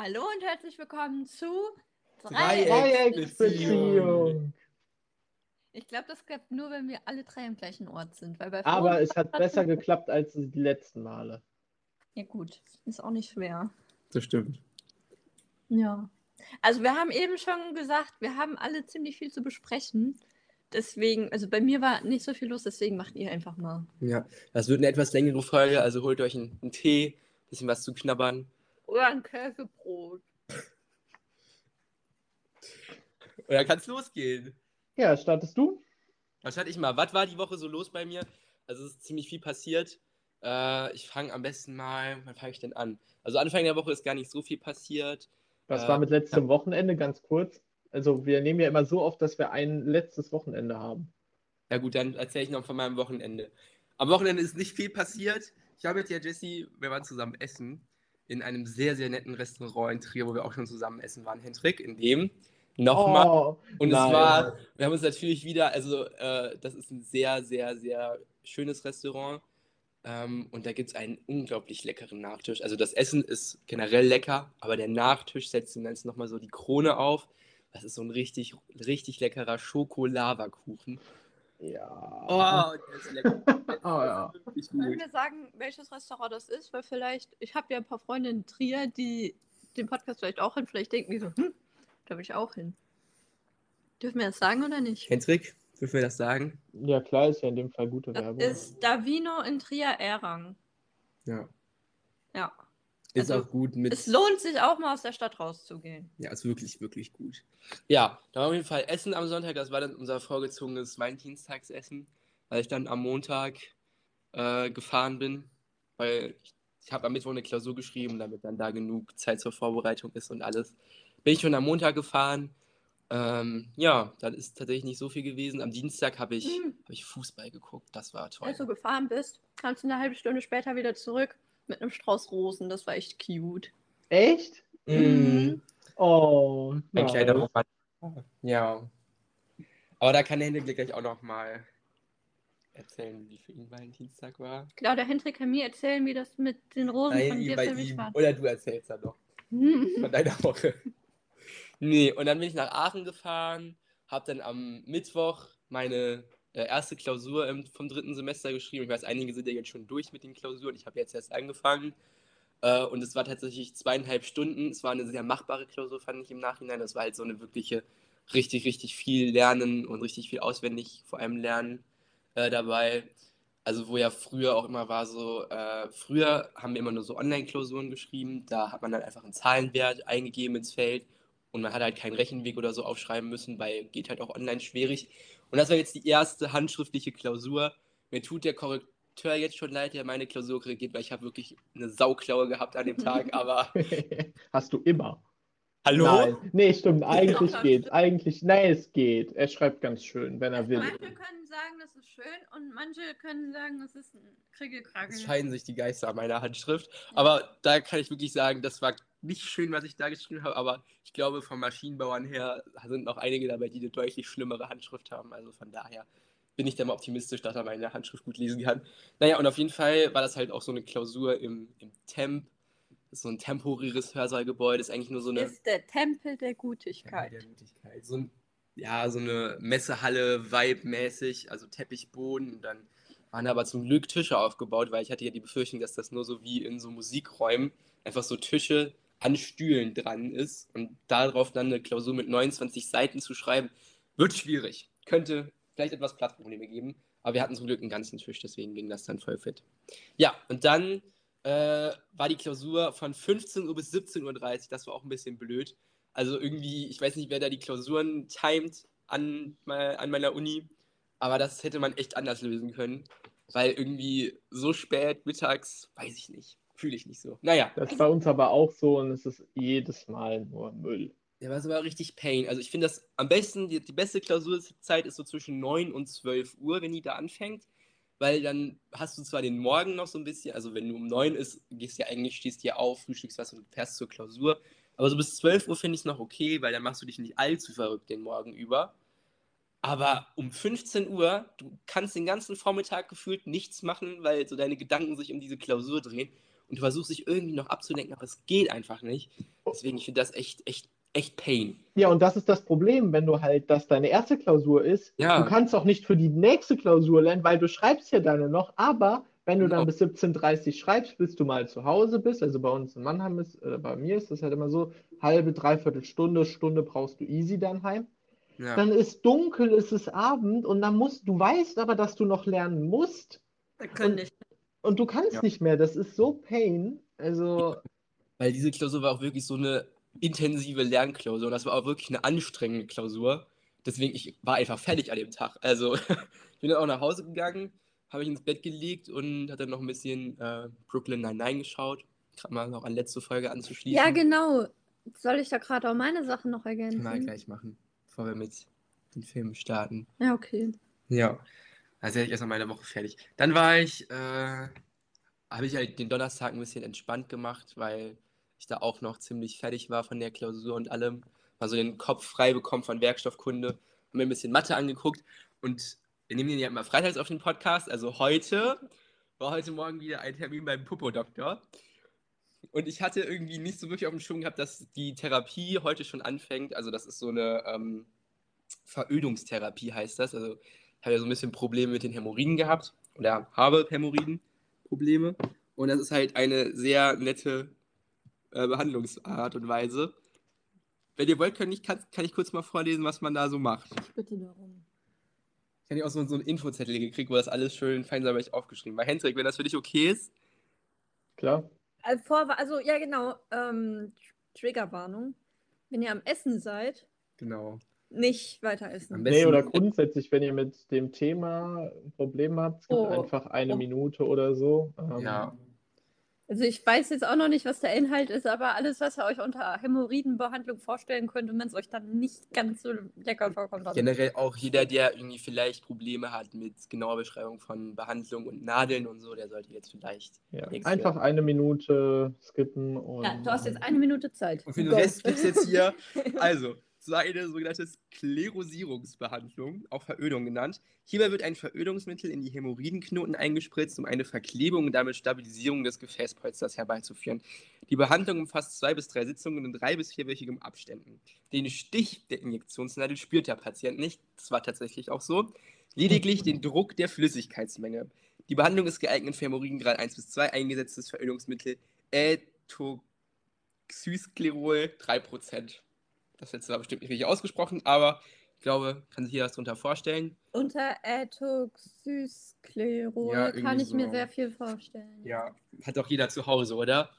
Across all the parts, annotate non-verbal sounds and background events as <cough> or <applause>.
Hallo und herzlich willkommen zu Dreiecksbeziehung. Ich glaube, das klappt nur, wenn wir alle drei am gleichen Ort sind. Weil bei Aber es hat besser geklappt als die letzten Male. Ja, gut. Ist auch nicht schwer. Das stimmt. Ja. Also, wir haben eben schon gesagt, wir haben alle ziemlich viel zu besprechen. Deswegen, also bei mir war nicht so viel los, deswegen macht ihr einfach mal. Ja, das wird eine etwas längere Folge, also holt euch einen, einen Tee, bisschen was zu knabbern. Oder ein Käsebrot. <laughs> Und dann kann es losgehen. Ja, startest du? Was hatte ich mal? Was war die Woche so los bei mir? Also es ist ziemlich viel passiert. Äh, ich fange am besten mal, wann fange ich denn an? Also Anfang der Woche ist gar nicht so viel passiert. Was Äh, war mit letztem Wochenende? Ganz kurz. Also wir nehmen ja immer so oft, dass wir ein letztes Wochenende haben. Ja gut, dann erzähle ich noch von meinem Wochenende. Am Wochenende ist nicht viel passiert. Ich habe mit der Jessie, wir waren zusammen essen in einem sehr, sehr netten Restaurant in Trier, wo wir auch schon zusammen essen waren, Hendrik, in dem nochmal. Oh, Und nein. es war, wir haben uns natürlich wieder, also äh, das ist ein sehr, sehr, sehr schönes Restaurant. Ähm, und da gibt es einen unglaublich leckeren Nachtisch. Also das Essen ist generell lecker, aber der Nachtisch setzt dem Ganzen nochmal so die Krone auf. Das ist so ein richtig, richtig leckerer Schokolavakuchen. Ja. Oh, der ist lecker. Oh, ja. Wirklich Können wir sagen, welches Restaurant das ist? Weil vielleicht, ich habe ja ein paar Freunde in Trier, die den Podcast vielleicht auch hin. Vielleicht denken die so, hm, da will ich auch hin. Dürfen wir das sagen oder nicht? Hendrik, dürfen wir das sagen? ja, klar, ist ja in dem Fall gute Das Werbung. ist Davino in Trier-Errang. Ja. Ja. Ist Also, auch gut mit. Es lohnt sich auch mal aus der Stadt rauszugehen. Ja, ist wirklich, wirklich gut. Ja, da war auf jeden Fall Essen am Sonntag. Das war dann unser vorgezogenes Valentinstagsessen, weil ich dann am Montag äh, gefahren bin, weil ich, ich habe am Mittwoch eine Klausur geschrieben, damit dann da genug Zeit zur Vorbereitung ist und alles. Bin ich schon am Montag gefahren. Ähm, ja, dann ist tatsächlich nicht so viel gewesen. Am Dienstag habe ich, Mhm. hab ich Fußball geguckt. Das war toll. Als du gefahren bist, kamst du eine halbe Stunde später wieder zurück mit einem Strauß Rosen. Das war echt cute. Echt? Mhm. Oh, Ein kleiner Roman. Ja. Aber da kann der Hendrik gleich auch noch mal erzählen, wie für ihn Valentinstag war. Genau, der Hendrik kann mir erzählen, wie das mit den Rosen von dir bei für mich ihm. war. Oder du erzählst dann noch von deiner Woche. Nee, und dann bin ich nach Aachen gefahren, habe dann am Mittwoch meine erste Klausur vom dritten Semester geschrieben. Ich weiß, einige sind ja jetzt schon durch mit den Klausuren. Ich habe jetzt erst angefangen. Äh, und es war tatsächlich zweieinhalb Stunden. Es war eine sehr machbare Klausur, fand ich im Nachhinein. Das war halt so eine wirkliche, richtig, richtig viel Lernen und richtig viel auswendig vor allem Lernen äh, dabei. Also wo ja früher auch immer war so, äh, früher haben wir immer nur so Online-Klausuren geschrieben, da hat man dann einfach einen Zahlenwert eingegeben ins Feld und man hat halt keinen Rechenweg oder so aufschreiben müssen, weil geht halt auch online schwierig. Und das war jetzt die erste handschriftliche Klausur. Mir tut der Korrekteur jetzt schon leid, der meine Klausur korrigiert, weil ich habe wirklich eine Sauklaue gehabt an dem Tag, aber <laughs> Hast du immer. hallo? Nein. Nee, stimmt. Eigentlich Doch, geht. stimmt. Eigentlich. Nein, es geht. Er schreibt ganz schön, wenn er will. Manche können sagen, das ist schön und manche können sagen, das ist ein Kriegelkragel. Es scheiden sich die Geister an meiner Handschrift. Aber da kann ich wirklich sagen, das war nicht schön, was ich da geschrieben habe. Aber ich glaube, von Maschinenbauern her sind noch einige dabei, die eine deutlich schlimmere Handschrift haben. Also von daher bin ich da mal optimistisch, dass er meine Handschrift gut lesen kann. Naja, und auf jeden Fall war das halt auch so eine Klausur im, im Temp. Das ist so ein temporäres Hörsaalgebäude. Ist eigentlich nur so eine. ist der Tempel der Gutigkeit. Der Mutigkeit. So ein, ja, so eine Messehalle, Vibe-mäßig, also Teppichboden. Und dann waren aber zum Glück Tische aufgebaut, weil ich hatte ja die Befürchtung, dass das nur so wie in so Musikräumen einfach so Tische an Stühlen dran ist und darauf dann eine Klausur mit 29 Seiten zu schreiben, wird schwierig. Könnte vielleicht etwas Platzprobleme geben, aber wir hatten zum Glück einen ganzen Tisch, deswegen ging das dann voll fit. Ja, und dann äh, war die Klausur von 15 Uhr bis 17.30 Uhr, das war auch ein bisschen blöd. Also irgendwie, ich weiß nicht, wer da die Klausuren timet an, an meiner Uni, aber das hätte man echt anders lösen können, weil irgendwie so spät mittags, weiß ich nicht, fühle ich nicht so. Naja, Das ist bei uns aber auch so und es ist jedes Mal nur Müll. der war aber richtig Pain. Also ich finde das am besten, die, die beste Klausurzeit ist so zwischen 9 und 12 Uhr, wenn die da anfängt, weil dann hast du zwar den Morgen noch so ein bisschen, also wenn du um 9 ist, gehst du ja eigentlich, stehst dir auf, frühstückst was und fährst zur Klausur, aber so bis 12 Uhr finde ich es noch okay, weil dann machst du dich nicht allzu verrückt den Morgen über. Aber um 15 Uhr, du kannst den ganzen Vormittag gefühlt nichts machen, weil so deine Gedanken sich um diese Klausur drehen und du versuchst dich irgendwie noch abzulenken, aber es geht einfach nicht. Deswegen, ich finde das echt, echt, echt Pain. Ja, und das ist das Problem, wenn du halt, dass deine erste Klausur ist. Ja. Du kannst auch nicht für die nächste Klausur lernen, weil du schreibst ja deine noch, aber wenn du dann Genau. bis 17.30 Uhr schreibst, bis du mal zu Hause bist, also bei uns in Mannheim ist, oder bei mir ist das halt immer so, halbe, dreiviertel Stunde, Stunde brauchst du easy dann heim. Ja. Dann ist dunkel, ist es Abend und dann musst, du weißt aber, dass du noch lernen musst Wir können nicht. Und du kannst Ja. nicht mehr. Das ist so Pain. Also, Weil diese Klausur war auch wirklich so eine intensive Lernklausur. Und das war auch wirklich eine anstrengende Klausur. Deswegen, ich war einfach fertig an dem Tag. Also, <laughs> ich bin dann auch nach Hause gegangen, habe mich ins Bett gelegt und hatte dann noch ein bisschen äh, Brooklyn Nine-Nine geschaut. Gerade mal noch an letzte Folge anzuschließen. Ja, genau. Soll ich da gerade auch meine Sachen noch ergänzen? halt gleich machen, bevor wir mit den Filmen starten. Ja, okay. Ja. Also hätte ich erstmal meine Woche fertig. Dann war ich, äh, habe ich halt den Donnerstag ein bisschen entspannt gemacht, weil ich da auch noch ziemlich fertig war von der Klausur und allem. Mal so den Kopf frei bekommen von Werkstoffkunde. Haben mir ein bisschen Mathe angeguckt und wir nehmen den ja immer freitags auf den Podcast. Also heute war heute Morgen wieder ein Termin beim Popo-Doktor. Und ich hatte irgendwie nicht so wirklich auf dem Schirm gehabt, dass die Therapie heute schon anfängt. Also das ist so eine ähm, Verödungstherapie heißt das. Also habe ja so ein bisschen Probleme mit den Hämorrhoiden gehabt oder habe Hämorrhoidenprobleme. Und das ist halt eine sehr nette äh, Behandlungsart und Weise. Wenn ihr wollt, kann ich, kann, kann ich kurz mal vorlesen, was man da so macht. Ich bitte darum. Ich habe auch so, so einen Infozettel gekriegt, wo das alles schön fein säuberlich aufgeschrieben war. Hendrik, wenn das für dich okay ist. klar. Also, vor, also ja, genau. Ähm, Triggerwarnung. Wenn ihr am Essen seid, Genau. Nicht weiter essen. Nee, oder grundsätzlich, wenn ihr mit dem Thema ein Problem habt, es gibt Oh. einfach eine Oh. Minute oder so. Ähm, Ja. Also ich weiß jetzt auch noch nicht, was der Inhalt ist, aber alles, was ihr euch unter Hämorrhoidenbehandlung vorstellen könnt und wenn es euch dann nicht ganz so lecker vorkommt. dann- Generell auch jeder, der irgendwie vielleicht Probleme hat mit genauer Beschreibung von Behandlung und Nadeln und so, der sollte jetzt vielleicht. Ja. Einfach eine Minute skippen und. Ja, du hast jetzt eine Minute Zeit. Und für den. Rest gibt es jetzt hier, <laughs> also, so eine sogenannte Sklerosierungsbehandlung, auch Verödung genannt. Hierbei wird ein Verödungsmittel in die Hämorrhoidenknoten eingespritzt, um eine Verklebung und damit Stabilisierung des Gefäßpolsters herbeizuführen. Die Behandlung umfasst zwei bis drei Sitzungen in drei bis vierwöchigen Abständen. Den Stich der Injektionsnadel spürt der Patient nicht, das war tatsächlich auch so, lediglich den Druck der Flüssigkeitsmenge. Die Behandlung ist geeignet für Hämorrhoidengrad 1 bis 2, eingesetztes Verödungsmittel Etoxysklerol 3%. Das letzte war bestimmt nicht richtig ausgesprochen, aber ich glaube, kann sich jeder was darunter vorstellen. Unter Etoxysklerol Ja, kann ich mir so. sehr viel vorstellen. Ja, hat auch jeder zu Hause, oder?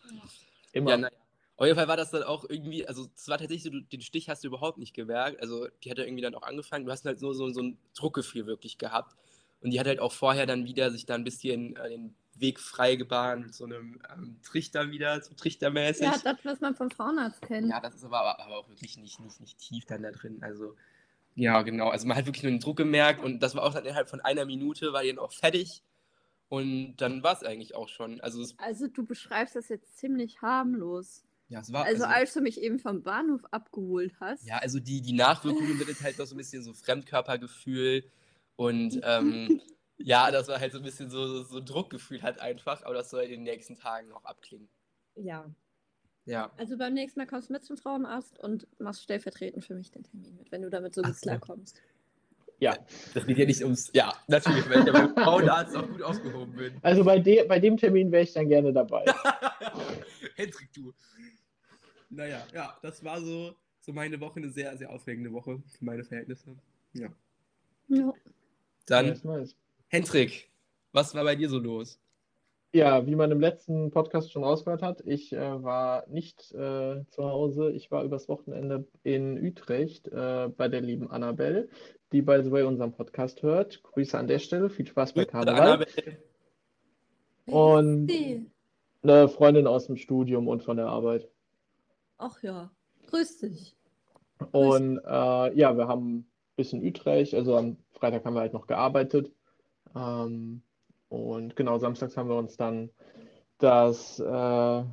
Immer. Ja, naja. Auf jeden Fall war das dann auch irgendwie, also es war tatsächlich so, du- den Stich hast du überhaupt nicht gemerkt. Also die hat ja irgendwie dann auch angefangen, du hast halt so, so, so ein Druckgefühl wirklich gehabt. Und die hat halt auch vorher dann wieder sich da ein bisschen äh, den Weg frei gebahnt mit so einem ähm, Trichter wieder, so trichtermäßig. Ja, das, was man vom Frauenarzt kennt. Ja, das ist aber, aber, auch wirklich nicht, nicht, nicht tief dann da drin. Also, ja, genau. Also man hat wirklich nur den Druck gemerkt und das war auch dann innerhalb von einer Minute, war die dann auch fertig. Und dann war es eigentlich auch schon. Also, Also du beschreibst das jetzt ziemlich harmlos. ja, es war. Also als du mich eben vom Bahnhof abgeholt hast. Ja, also die, die Nachwirkungen sind halt noch so ein bisschen so Fremdkörpergefühl und <laughs> ähm, ja, das war halt so ein bisschen so, so, so ein Druckgefühl halt einfach, aber das soll in den nächsten Tagen auch abklingen. ja. Ja. Also beim nächsten Mal kommst du mit zum Frauenarzt und machst stellvertretend für mich den Termin mit, wenn du damit so Ach gut klarkommst. Ja. Das geht ja nicht ums. Ja, natürlich, weil ich ja beim Frauenarzt auch gut aufgehoben bin. Also bei, de bei dem Termin wäre ich dann gerne dabei. <laughs> Hendrik, du. Naja, ja, das war so, so meine Woche, eine sehr, sehr aufregende Woche für meine Verhältnisse. Ja. Ja. Dann, nice. Hendrik, was war bei dir so los? Ja, wie man im letzten Podcast schon rausgehört hat, ich äh, war nicht äh, zu Hause. Ich war übers Wochenende in Utrecht äh, bei der lieben Annabelle, die by the way unseren Podcast hört. Grüße an der Stelle, viel Spaß bei Karneval. Und-. Eine Freundin aus dem Studium und von der Arbeit. Ach ja. Grüß dich. Und äh, ja, wir haben ein bisschen Utrecht, also am Freitag haben wir halt noch gearbeitet. Ähm, und genau, samstags haben wir uns dann das äh,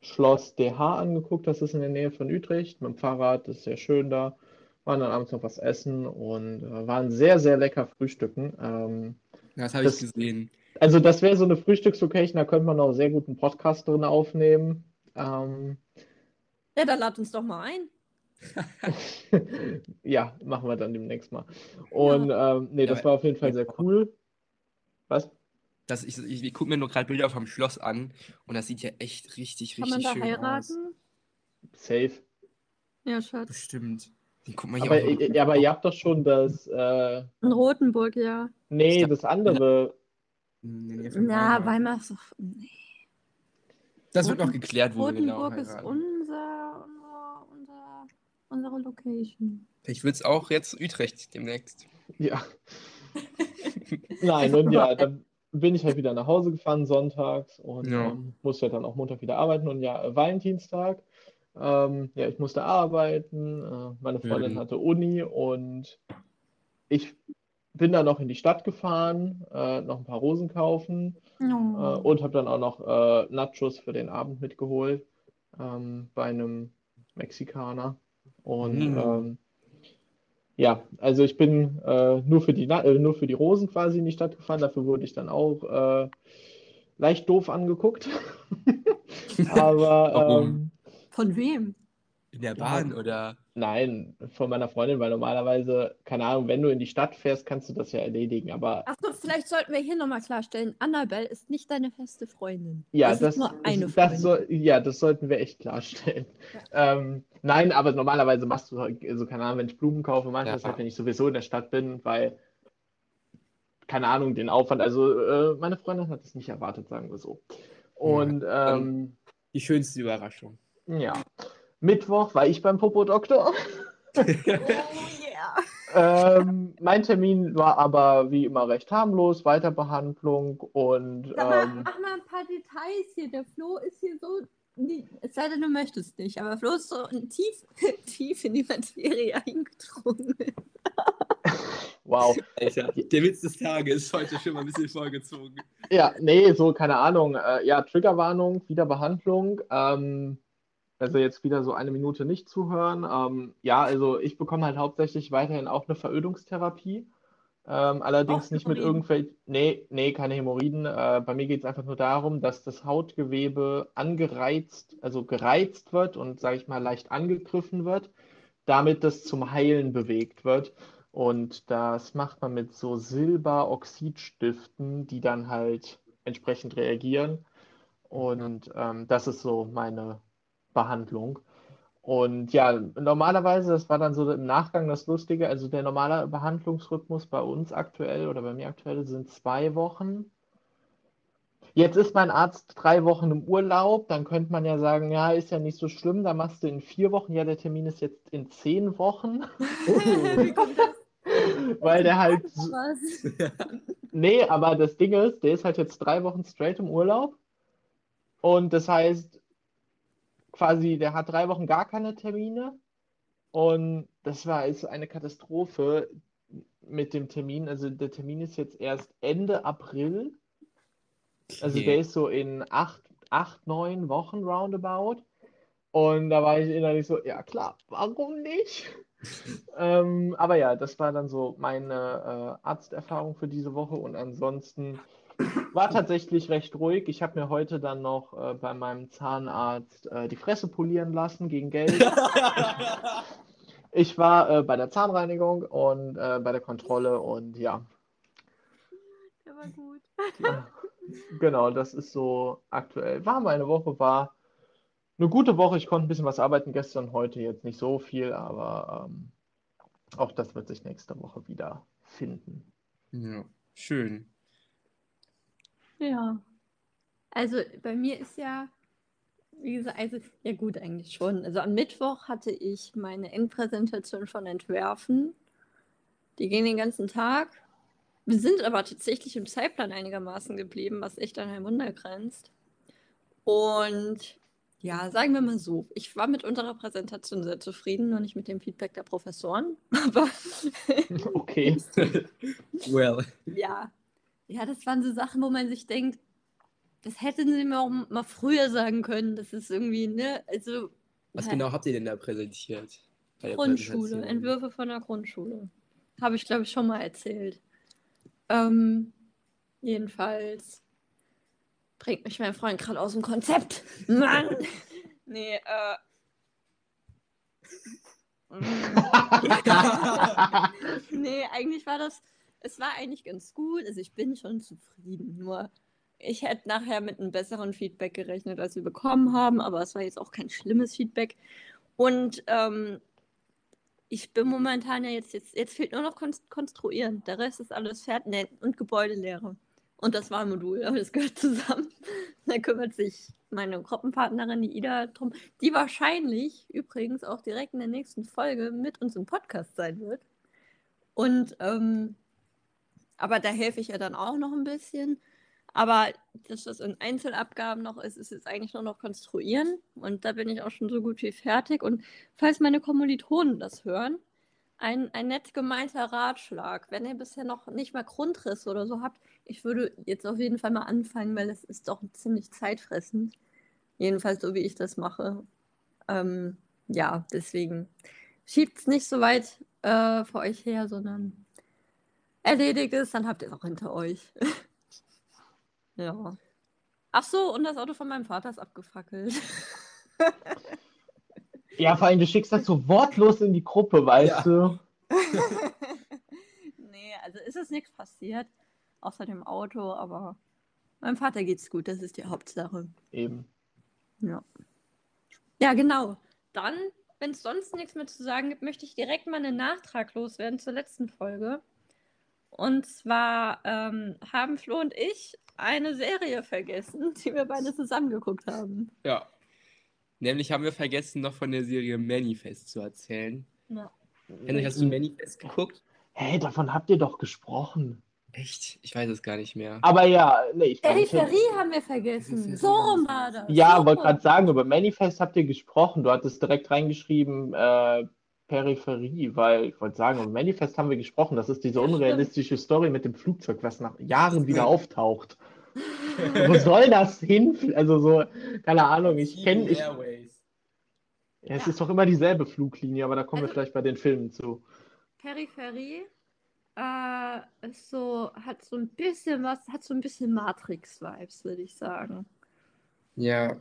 Schloss DH angeguckt, das ist in der Nähe von Utrecht, mit dem Fahrrad, das ist sehr schön da. Waren dann abends noch was essen und äh, waren sehr, sehr lecker frühstücken. Ähm, Ja, das habe ich gesehen. also das wäre so eine Frühstückslocation, da könnte man auch sehr gut einen Podcast drin aufnehmen. Ähm, Ja, dann lad uns doch mal ein. <laughs> ja, machen wir dann demnächst mal. Und ähm, nee, das war auf jeden Fall sehr cool. Was? Das, ich ich, ich gucke mir nur gerade Bilder vom Schloss an und das sieht ja echt richtig, Kann man richtig da schön heiraten? Safe. Ja, aus. Schatz. Bestimmt. Guck mal hier Aber, auch ja, aber ihr habt doch schon das, äh, In Rotenburg, ja. nee, Ich das andere. Nähe von Na, Weimar. Weimar ist doch. Nee. Das wird noch Roten- geklärt, wo wir genau Rotenburg ist unser, unser, unser, unsere Location. Ich würde es auch jetzt Utrecht demnächst. Ja. <laughs> Nein, und ja, dann bin ich halt wieder nach Hause gefahren sonntags und Ja. ähm, musste dann auch Montag wieder arbeiten. Und ja, äh, Valentinstag, ähm, ja, ich musste arbeiten, äh, meine Freundin Mhm. hatte Uni und ich bin dann noch in die Stadt gefahren, äh, noch ein paar Rosen kaufen äh, Oh. und habe dann auch noch äh, Nachos für den Abend mitgeholt ähm, bei einem Mexikaner. Und Mhm. Ja, also ich bin äh, nur für die, äh, nur für die Rosen quasi in die Stadt gefahren. Dafür wurde ich dann auch äh, leicht doof angeguckt. <laughs> Aber ähm, Von wem? In der Bahn oder? Nein, von meiner Freundin, weil normalerweise, keine Ahnung, wenn du in die Stadt fährst, kannst du das ja erledigen. Aber Achso, vielleicht sollten wir hier nochmal klarstellen: Annabelle ist nicht deine feste Freundin. Ja, das, das, ist nur eine das Freundin. soll, ja, das sollten wir echt klarstellen. Ähm, nein, aber normalerweise machst du, halt- also keine Ahnung, wenn ich Blumen kaufe, mache ich Ja. das halt, wenn ich sowieso in der Stadt bin, weil, keine Ahnung, den Aufwand, also äh, meine Freundin hat es nicht erwartet, sagen wir so. Und ähm, Die schönste Überraschung. ja, Mittwoch war ich beim Popodoktor. Oh yeah. <laughs> Ähm, mein Termin war aber wie immer recht harmlos, Weiterbehandlung und Sag mal, ähm, mach mal ein paar Details hier. Der Flo ist hier so. Es sei denn, du möchtest nicht, aber Flo ist so tief, <laughs> tief in die Materie eingedrungen. <laughs> wow. Alter, der Witz des Tages ist heute schon mal ein bisschen vorgezogen. Ja, nee, so, keine Ahnung. Äh, ja, Triggerwarnung, wieder Behandlung. Ähm, also jetzt wieder so eine Minute nicht zuhören. Ähm, ja, also ich bekomme halt hauptsächlich weiterhin auch eine Verödungstherapie. Ähm, allerdings Auch nicht mit irgendwelchen, nee, nee, keine Hämorrhoiden. Äh, bei mir geht es einfach nur darum, dass das Hautgewebe angereizt, also gereizt wird und, sage ich mal, leicht angegriffen wird, damit das zum Heilen bewegt wird. Und das macht man mit so Silberoxidstiften, die dann halt entsprechend reagieren. Und ähm, das ist so meine Behandlung. Und ja, normalerweise, das war dann so im Nachgang das Lustige, also der normale Behandlungsrhythmus bei uns aktuell oder bei mir aktuell sind zwei Wochen. Jetzt ist mein Arzt drei Wochen im Urlaub, dann könnte man ja sagen, ja, ist ja nicht so schlimm, da machst du in vier Wochen, ja, der Termin ist jetzt in zehn Wochen, <laughs> Wie kommt das? weil der halt, <laughs> nee, aber das Ding ist, der ist halt jetzt drei Wochen straight im Urlaub und das heißt, quasi, der hat drei Wochen gar keine Termine und das war ist eine Katastrophe mit dem Termin. Also der Termin ist jetzt erst Ende April. Also der ist so in acht, acht, neun Wochen roundabout. Und da war ich innerlich so, ja klar, warum nicht? <laughs> ähm, aber ja, das war dann so meine äh, Arzterfahrung für diese Woche und ansonsten war tatsächlich recht ruhig. Ich habe mir heute dann noch äh, bei meinem Zahnarzt äh, die Fresse polieren lassen gegen Geld. Ich war äh, bei der Zahnreinigung und äh, bei der Kontrolle und ja, Der war gut. genau, das ist so aktuell. War meine Woche, war eine gute Woche. Ich konnte ein bisschen was arbeiten gestern, heute jetzt nicht so viel, aber ähm, auch das wird sich nächste Woche wieder finden. Ja, schön. Ja. Also bei mir ist ja, wie gesagt, also ja gut eigentlich schon. Also am Mittwoch hatte ich meine Endpräsentation von Entwerfen. Die ging den ganzen Tag. Wir sind aber tatsächlich im Zeitplan einigermaßen geblieben, was echt an ein Wunder grenzt. Und ja, sagen wir mal so, ich war mit unserer Präsentation sehr zufrieden, nur nicht mit dem Feedback der Professoren. <laughs> Aber Okay. <laughs> well. ja, ja, das waren so Sachen, wo man sich denkt, das hätten sie mir auch mal früher sagen können. Das ist irgendwie, ne, also Was ja, genau habt ihr denn da präsentiert? Grundschule? Entwürfe von der Grundschule. Habe ich, glaube ich, schon mal erzählt. Ähm, jedenfalls bringt mich mein Freund gerade aus dem Konzept. Mann! <laughs> nee, äh, <laughs> <laughs> nee, eigentlich war das, es war eigentlich ganz gut. Also ich bin schon zufrieden. Nur ich hätte nachher mit einem besseren Feedback gerechnet, als wir bekommen haben, aber es war jetzt auch kein schlimmes Feedback. Und ähm, ich bin momentan ja jetzt, jetzt, jetzt fehlt nur noch Konstruieren. Der Rest ist alles fertig und Gebäudelehre. Und das Wahlmodul, aber das gehört zusammen. <laughs> da kümmert sich meine Gruppenpartnerin, die Ida, drum, die wahrscheinlich übrigens auch direkt in der nächsten Folge mit uns im Podcast sein wird. Und, ähm, aber da helfe ich ja dann auch noch ein bisschen. Aber dass das in Einzelabgaben noch ist, ist jetzt eigentlich nur noch konstruieren. Und da bin ich auch schon so gut wie fertig. Und falls meine Kommilitonen das hören, ein, ein nett gemeinter Ratschlag. Wenn ihr bisher noch nicht mal Grundriss oder so habt, ich würde jetzt auf jeden Fall mal anfangen, weil es ist doch ziemlich zeitfressend. Jedenfalls so, wie ich das mache. Ähm, ja, deswegen schiebt es nicht so weit äh, vor euch her, sondern erledigt es, dann habt ihr es auch hinter euch. <laughs> ja. Ach so, und das Auto von meinem Vater ist abgefackelt. <laughs> Ja, vor allem, du schickst das so wortlos in die Gruppe, weißt ja. du? <laughs> nee, also ist es nichts passiert, außer dem Auto, aber meinem Vater geht's gut, das ist die Hauptsache. Eben. Ja. Ja, genau. Dann, wenn es sonst nichts mehr zu sagen gibt, möchte ich direkt mal einen Nachtrag loswerden zur letzten Folge. Und zwar ähm, haben Flo und ich eine Serie vergessen, <laughs> die wir beide zusammengeguckt haben. Ja. Nämlich haben wir vergessen, noch von der Serie Manifest zu erzählen. Ja. Henrik, hast du Manifest geguckt? Hey, davon habt ihr doch gesprochen. Echt? Ich weiß es gar nicht mehr. Aber ja, nee, ich Peripherie haben wir vergessen. So rum war das. Ja, so wollte gerade sagen, über Manifest habt ihr gesprochen. Du hattest direkt reingeschrieben, äh, Peripherie, weil ich wollte sagen, über Manifest haben wir gesprochen. Das ist diese unrealistische Story mit dem Flugzeug, was nach Jahren wieder auftaucht. <laughs> Wo soll das hin? Also so, keine Ahnung, ich kenne. Ich, ja, es ist doch immer dieselbe Fluglinie, aber da kommen also, wir vielleicht bei den Filmen zu. Peripherie äh, ist so, hat so ein bisschen was, hat so ein bisschen Matrix-Vibes, würde ich sagen. Ja.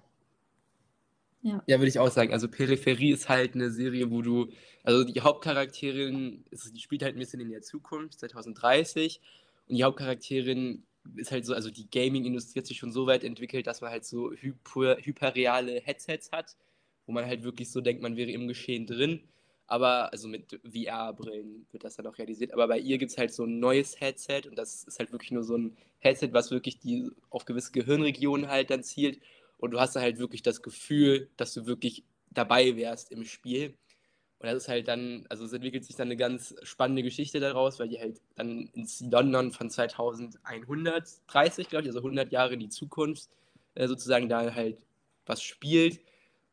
Ja. ja, würde ich auch sagen. Also Peripherie ist halt eine Serie, wo du, also die Hauptcharakterin, die spielt halt ein bisschen in der Zukunft, 2030. Und die Hauptcharakterin ist halt so, also die Gaming-Industrie hat sich schon so weit entwickelt, dass man halt so hyper, hyperreale Headsets hat, wo man halt wirklich so denkt, man wäre im Geschehen drin. Aber, also mit VR-Brillen wird das dann auch realisiert. Aber bei ihr gibt es halt so ein neues Headset und das ist halt wirklich nur so ein Headset, was wirklich die auf gewisse Gehirnregionen halt dann zielt. Und du hast dann halt wirklich das Gefühl, dass du wirklich dabei wärst im Spiel. Und das ist halt dann, also es entwickelt sich dann eine ganz spannende Geschichte daraus, weil die halt dann ins London von 2130, glaube ich, also 100 Jahre in die Zukunft äh, sozusagen da halt was spielt.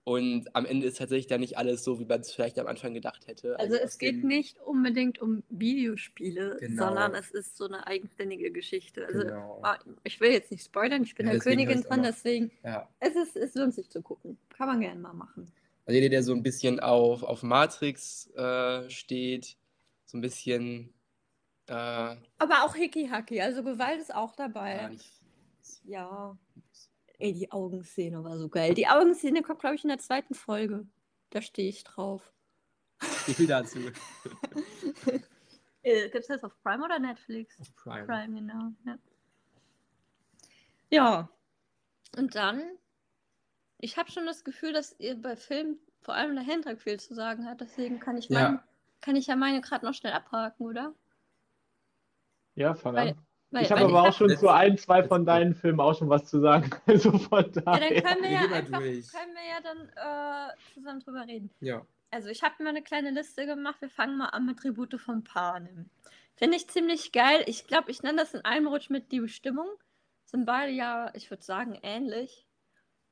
Und am Ende ist tatsächlich dann nicht alles so, wie man es vielleicht am Anfang gedacht hätte. Also, also es geht nicht unbedingt um Videospiele, genau. sondern es ist so eine eigenständige Geschichte. Also genau. ich will jetzt nicht spoilern, ich bin ja, der Königin drin, deswegen ja. es, ist, es lohnt sich zu gucken. Kann man gerne mal machen. Also jeder, der so ein bisschen auf, auf Matrix äh, steht, so ein bisschen. Äh, Aber auch Hickey-Hacky, also Gewalt ist auch dabei. Ja. Nicht, ja. Ey, die Augenszene war so geil. Die Augenszene kommt, glaube ich, in der zweiten Folge. Da stehe ich drauf. Wie viel dazu? <laughs> Äh, Gibt es das auf Prime oder Netflix? Auf Prime. Prime, genau. Ja. ja. Und dann ich habe schon das Gefühl, dass ihr bei Filmen vor allem der Hendrik viel zu sagen hat. Deswegen kann ich, mein, ja. kann ich ja meine gerade noch schnell abhaken, oder? Ja, fang weil, an. Weil, ich habe aber auch schon zu ein, zwei von deinen Filmen auch schon was zu sagen. <laughs> Also von daher. Ja, dann können wir ja, einfach, können wir ja dann äh, zusammen drüber reden. Ja. Also ich habe mir eine kleine Liste gemacht. Wir fangen mal an mit Tribute von Panem. Finde ich ziemlich geil. Ich glaube, ich nenne das in einem Rutsch mit die Bestimmung. Sind beide ja, ich würde sagen, ähnlich.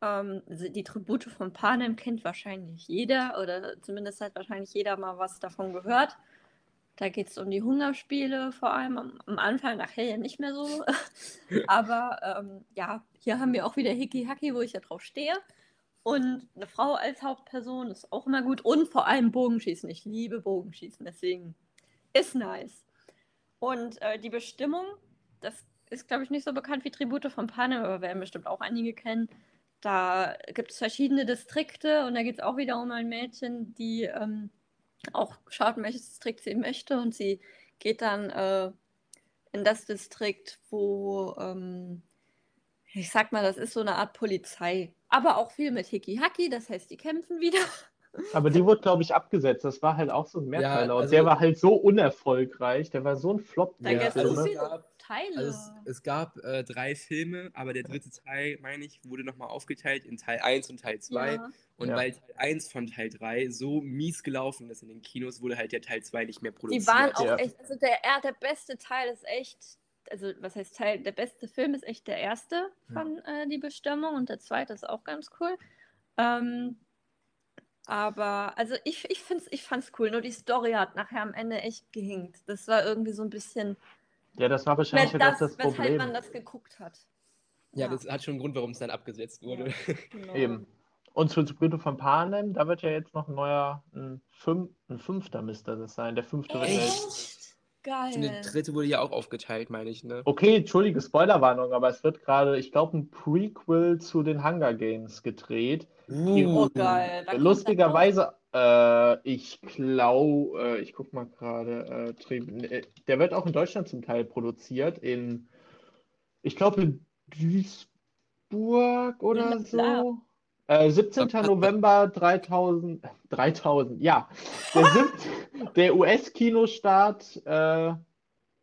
Ähm, die Tribute von Panem kennt wahrscheinlich jeder oder zumindest hat wahrscheinlich jeder mal was davon gehört. Da geht es um die Hungerspiele, vor allem am, am, Anfang, nachher ja nicht mehr so. <laughs> Aber ähm, ja, hier haben wir auch wieder Hickey Hacky, wo ich ja drauf stehe. Und eine Frau als Hauptperson ist auch immer gut. Und vor allem Bogenschießen. Ich liebe Bogenschießen, deswegen ist nice. Und äh, die Bestimmung, das ist, glaube ich, nicht so bekannt wie Tribute von Panem, aber werden bestimmt auch einige kennen. Da gibt es verschiedene Distrikte und da geht es auch wieder um ein Mädchen, die ähm, auch schaut, welches Distrikt sie möchte und sie geht dann äh, in das Distrikt, wo, ähm, ich sag mal, das ist so eine Art Polizei, aber auch viel mit Hiki-Haki, das heißt, die kämpfen wieder. Aber die wurde, glaube ich, abgesetzt. Das war halt auch so ein Mehrteiler. Ja, und also- der war halt so unerfolgreich. Der war so ein Flop. Da Ja, also so es gab- Teile. Also es, es gab äh, drei Filme, aber der dritte Teil, meine ich, wurde nochmal aufgeteilt in Teil 1 und Teil 2. ja. Und Ja. weil Teil 1 von Teil 3 so mies gelaufen ist in den Kinos, wurde halt der Teil 2 nicht mehr produziert. Die waren auch Ja. echt, also der, ja, der beste Teil ist echt, also was heißt Teil, der beste Film ist echt der erste von äh, Die Bestimmung und der zweite ist auch ganz cool. Ähm, aber, also ich, ich, find's, ich fand's cool, nur die Story hat nachher am Ende echt gehinkt. Das war irgendwie so ein bisschen, Ja, das war wahrscheinlich auch das, das weshalb Problem. man das geguckt hat. Ja, das hat schon einen Grund, warum es dann abgesetzt wurde. <laughs> genau. Eben. Und zu Brüder von Panem, da wird ja jetzt noch ein neuer, ein, fünf, ein fünfter müsste das sein. Der fünfte wird ja jetzt. Echt? Geil. Und der dritte wurde ja auch aufgeteilt, meine ich, ne? Okay, entschuldige Spoilerwarnung, aber es wird gerade, ich glaube, ein Prequel zu den Hunger Games gedreht. Oh, geil. Da Lustigerweise, äh, ich glaube, äh, ich guck mal gerade, äh, äh, der wird auch in Deutschland zum Teil produziert, in, ich glaube, in Duisburg oder so. Äh, 17. November 3000, 3000, ja. Der, <laughs> der US-Kinostart, äh,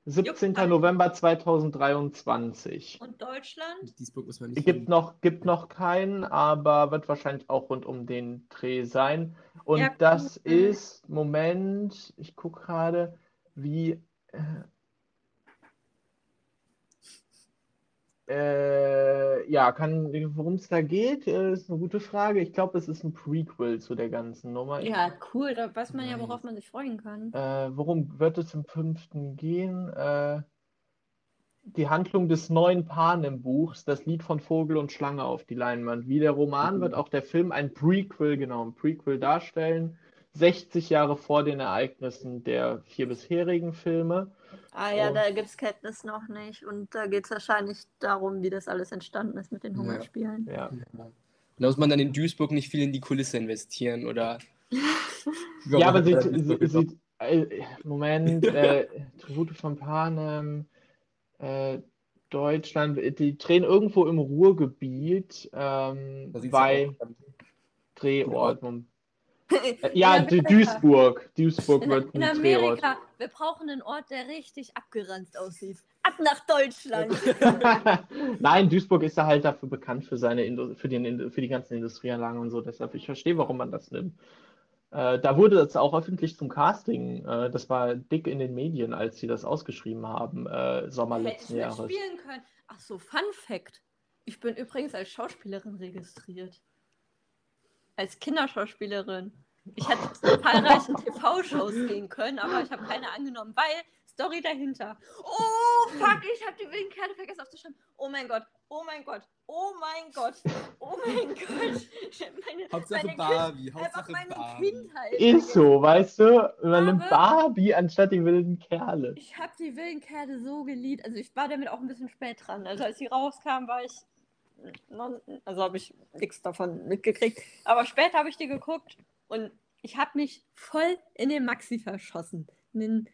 17. Jupp. November 2023. Und Deutschland? Duisburg muss man nicht Gibt hin. noch, gibt noch keinen, aber wird wahrscheinlich auch rund um den Dreh sein. Und Ja, das ist, Moment, ich gucke gerade, wie. Äh, ja, kann, worum es da geht, äh, ist eine gute Frage. Ich glaube, es ist ein Prequel zu der ganzen Nummer. Ja, cool. Da weiß man ja, worauf man sich freuen kann. äh, worum wird es im fünften gehen? Äh, die Handlung des neuen Panem-Buchs, das Lied von Vogel und Schlange auf die Leinwand. Wie der Roman wird auch der Film ein Prequel, genau, ein Prequel darstellen. 60 Jahre vor den Ereignissen der vier bisherigen Filme. Ah ja, Oh. da gibt es Kenntnis noch nicht. Und da geht es wahrscheinlich darum, wie das alles entstanden ist mit den. Hungerspielen. Ja. Ja. Da muss man dann in Duisburg nicht viel in die Kulisse investieren, oder? <laughs> Ja, aber sie, Ja, sie, Duisburg sie, äh, Moment, <laughs> äh, Tribute von Panem, äh, Deutschland, die drehen irgendwo im Ruhrgebiet, ähm, bei Drehort. <laughs> Ja, Amerika. Duisburg. Duisburg In, wird in ein Drehort. Amerika, wir brauchen einen Ort, der richtig abgeranzt aussieht. Ab nach Deutschland. <laughs> Nein, Duisburg ist ja halt dafür bekannt für seine Indu für, den, für die ganzen Industrieanlagen und so. Deshalb, ich verstehe, warum man das nimmt. Äh, da wurde es auch öffentlich zum Casting. Äh, das war dick in den Medien, als sie das ausgeschrieben haben, äh, Sommer Hätte ich letzten Jahres. mitspielen können. Ach so, Fun Fact. Ich bin übrigens als Schauspielerin registriert. Als Kinderschauspielerin. Ich hätte zu zahlreichen <laughs> TV-Shows gehen können, aber ich habe keine angenommen, weil Story dahinter. Oh, fuck, ich habe die wilden Kerle vergessen aufzuschreiben. Oh mein Gott, oh mein Gott, oh mein Gott, oh mein Gott. <laughs> Meine, Hauptsache meine Barbie, Kind, Hauptsache meine Barbie. Kindheit. Ist so, weißt du? Man nimmt Aber- Barbie anstatt die wilden Kerle. Ich habe die wilden Kerle so geliebt. Also ich war damit auch ein bisschen spät dran. Also als sie rauskam, war ich also habe ich nichts davon mitgekriegt. Aber später habe ich die geguckt und ich habe mich voll in den Maxi verschossen. Den,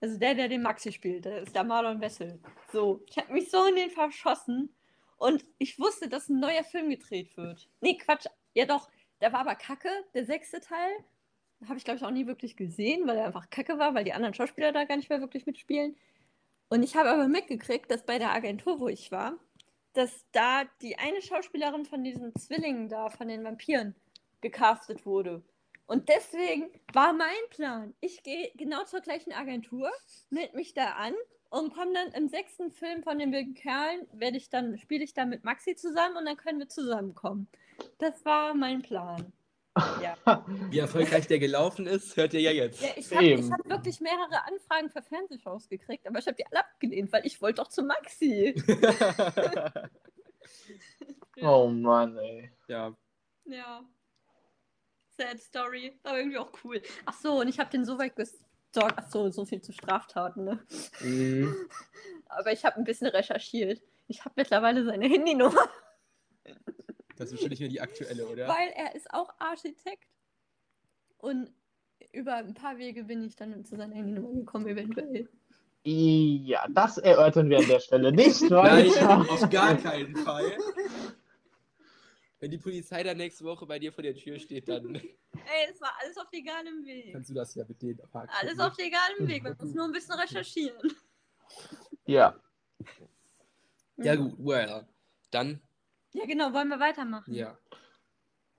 also der, der den Maxi spielt, der ist der Marlon Wessel. So, ich habe mich so in den verschossen und ich wusste, dass ein neuer Film gedreht wird. Nee, Quatsch. Ja doch, der war aber kacke, der sechste Teil. Habe ich, glaube ich, auch nie wirklich gesehen, weil er einfach kacke war, weil die anderen Schauspieler da gar nicht mehr wirklich mitspielen. Und ich habe aber mitgekriegt, dass bei der Agentur, wo ich war, dass da die eine Schauspielerin von diesen Zwillingen da, von den Vampiren, gecastet wurde. Und deswegen war mein Plan, ich gehe genau zur gleichen Agentur, melde mich da an und komme dann im sechsten Film von den wilden Kerlen, werde ich dann, spiele ich dann mit Maxi zusammen und dann können wir zusammenkommen. Das war mein Plan. Ja. Wie erfolgreich der gelaufen ist, hört ihr ja jetzt. Ja, ich habe hab wirklich mehrere Anfragen für Fernsehshows gekriegt, aber ich habe die alle abgelehnt, weil ich wollte doch zu Maxi. <laughs> Oh Mann, ey. ja. Ja. Sad Story, aber irgendwie auch cool. Ach so, und ich habe den so weit gestalkt. Ach so, so viel zu Straftaten, ne? Mhm. <laughs> Aber ich habe ein bisschen recherchiert. Ich habe mittlerweile seine Handynummer, Das ist bestimmt nicht mehr die aktuelle, oder? weil er ist auch Architekt. Und über ein paar Wege bin ich dann zu seiner Handynummer gekommen, eventuell. Ja, das erörtern wir an der Stelle nicht <laughs> Nein, auf gar keinen Fall. Wenn die Polizei dann nächste Woche bei dir vor der Tür steht, dann Ey, es war alles auf legalem Weg. kannst du das ja mit denen abhaken. Alles auf legalem Weg. Man muss nur ein bisschen recherchieren. Ja, Ja, gut, well. Dann, Ja, genau. Wollen wir weitermachen? ja.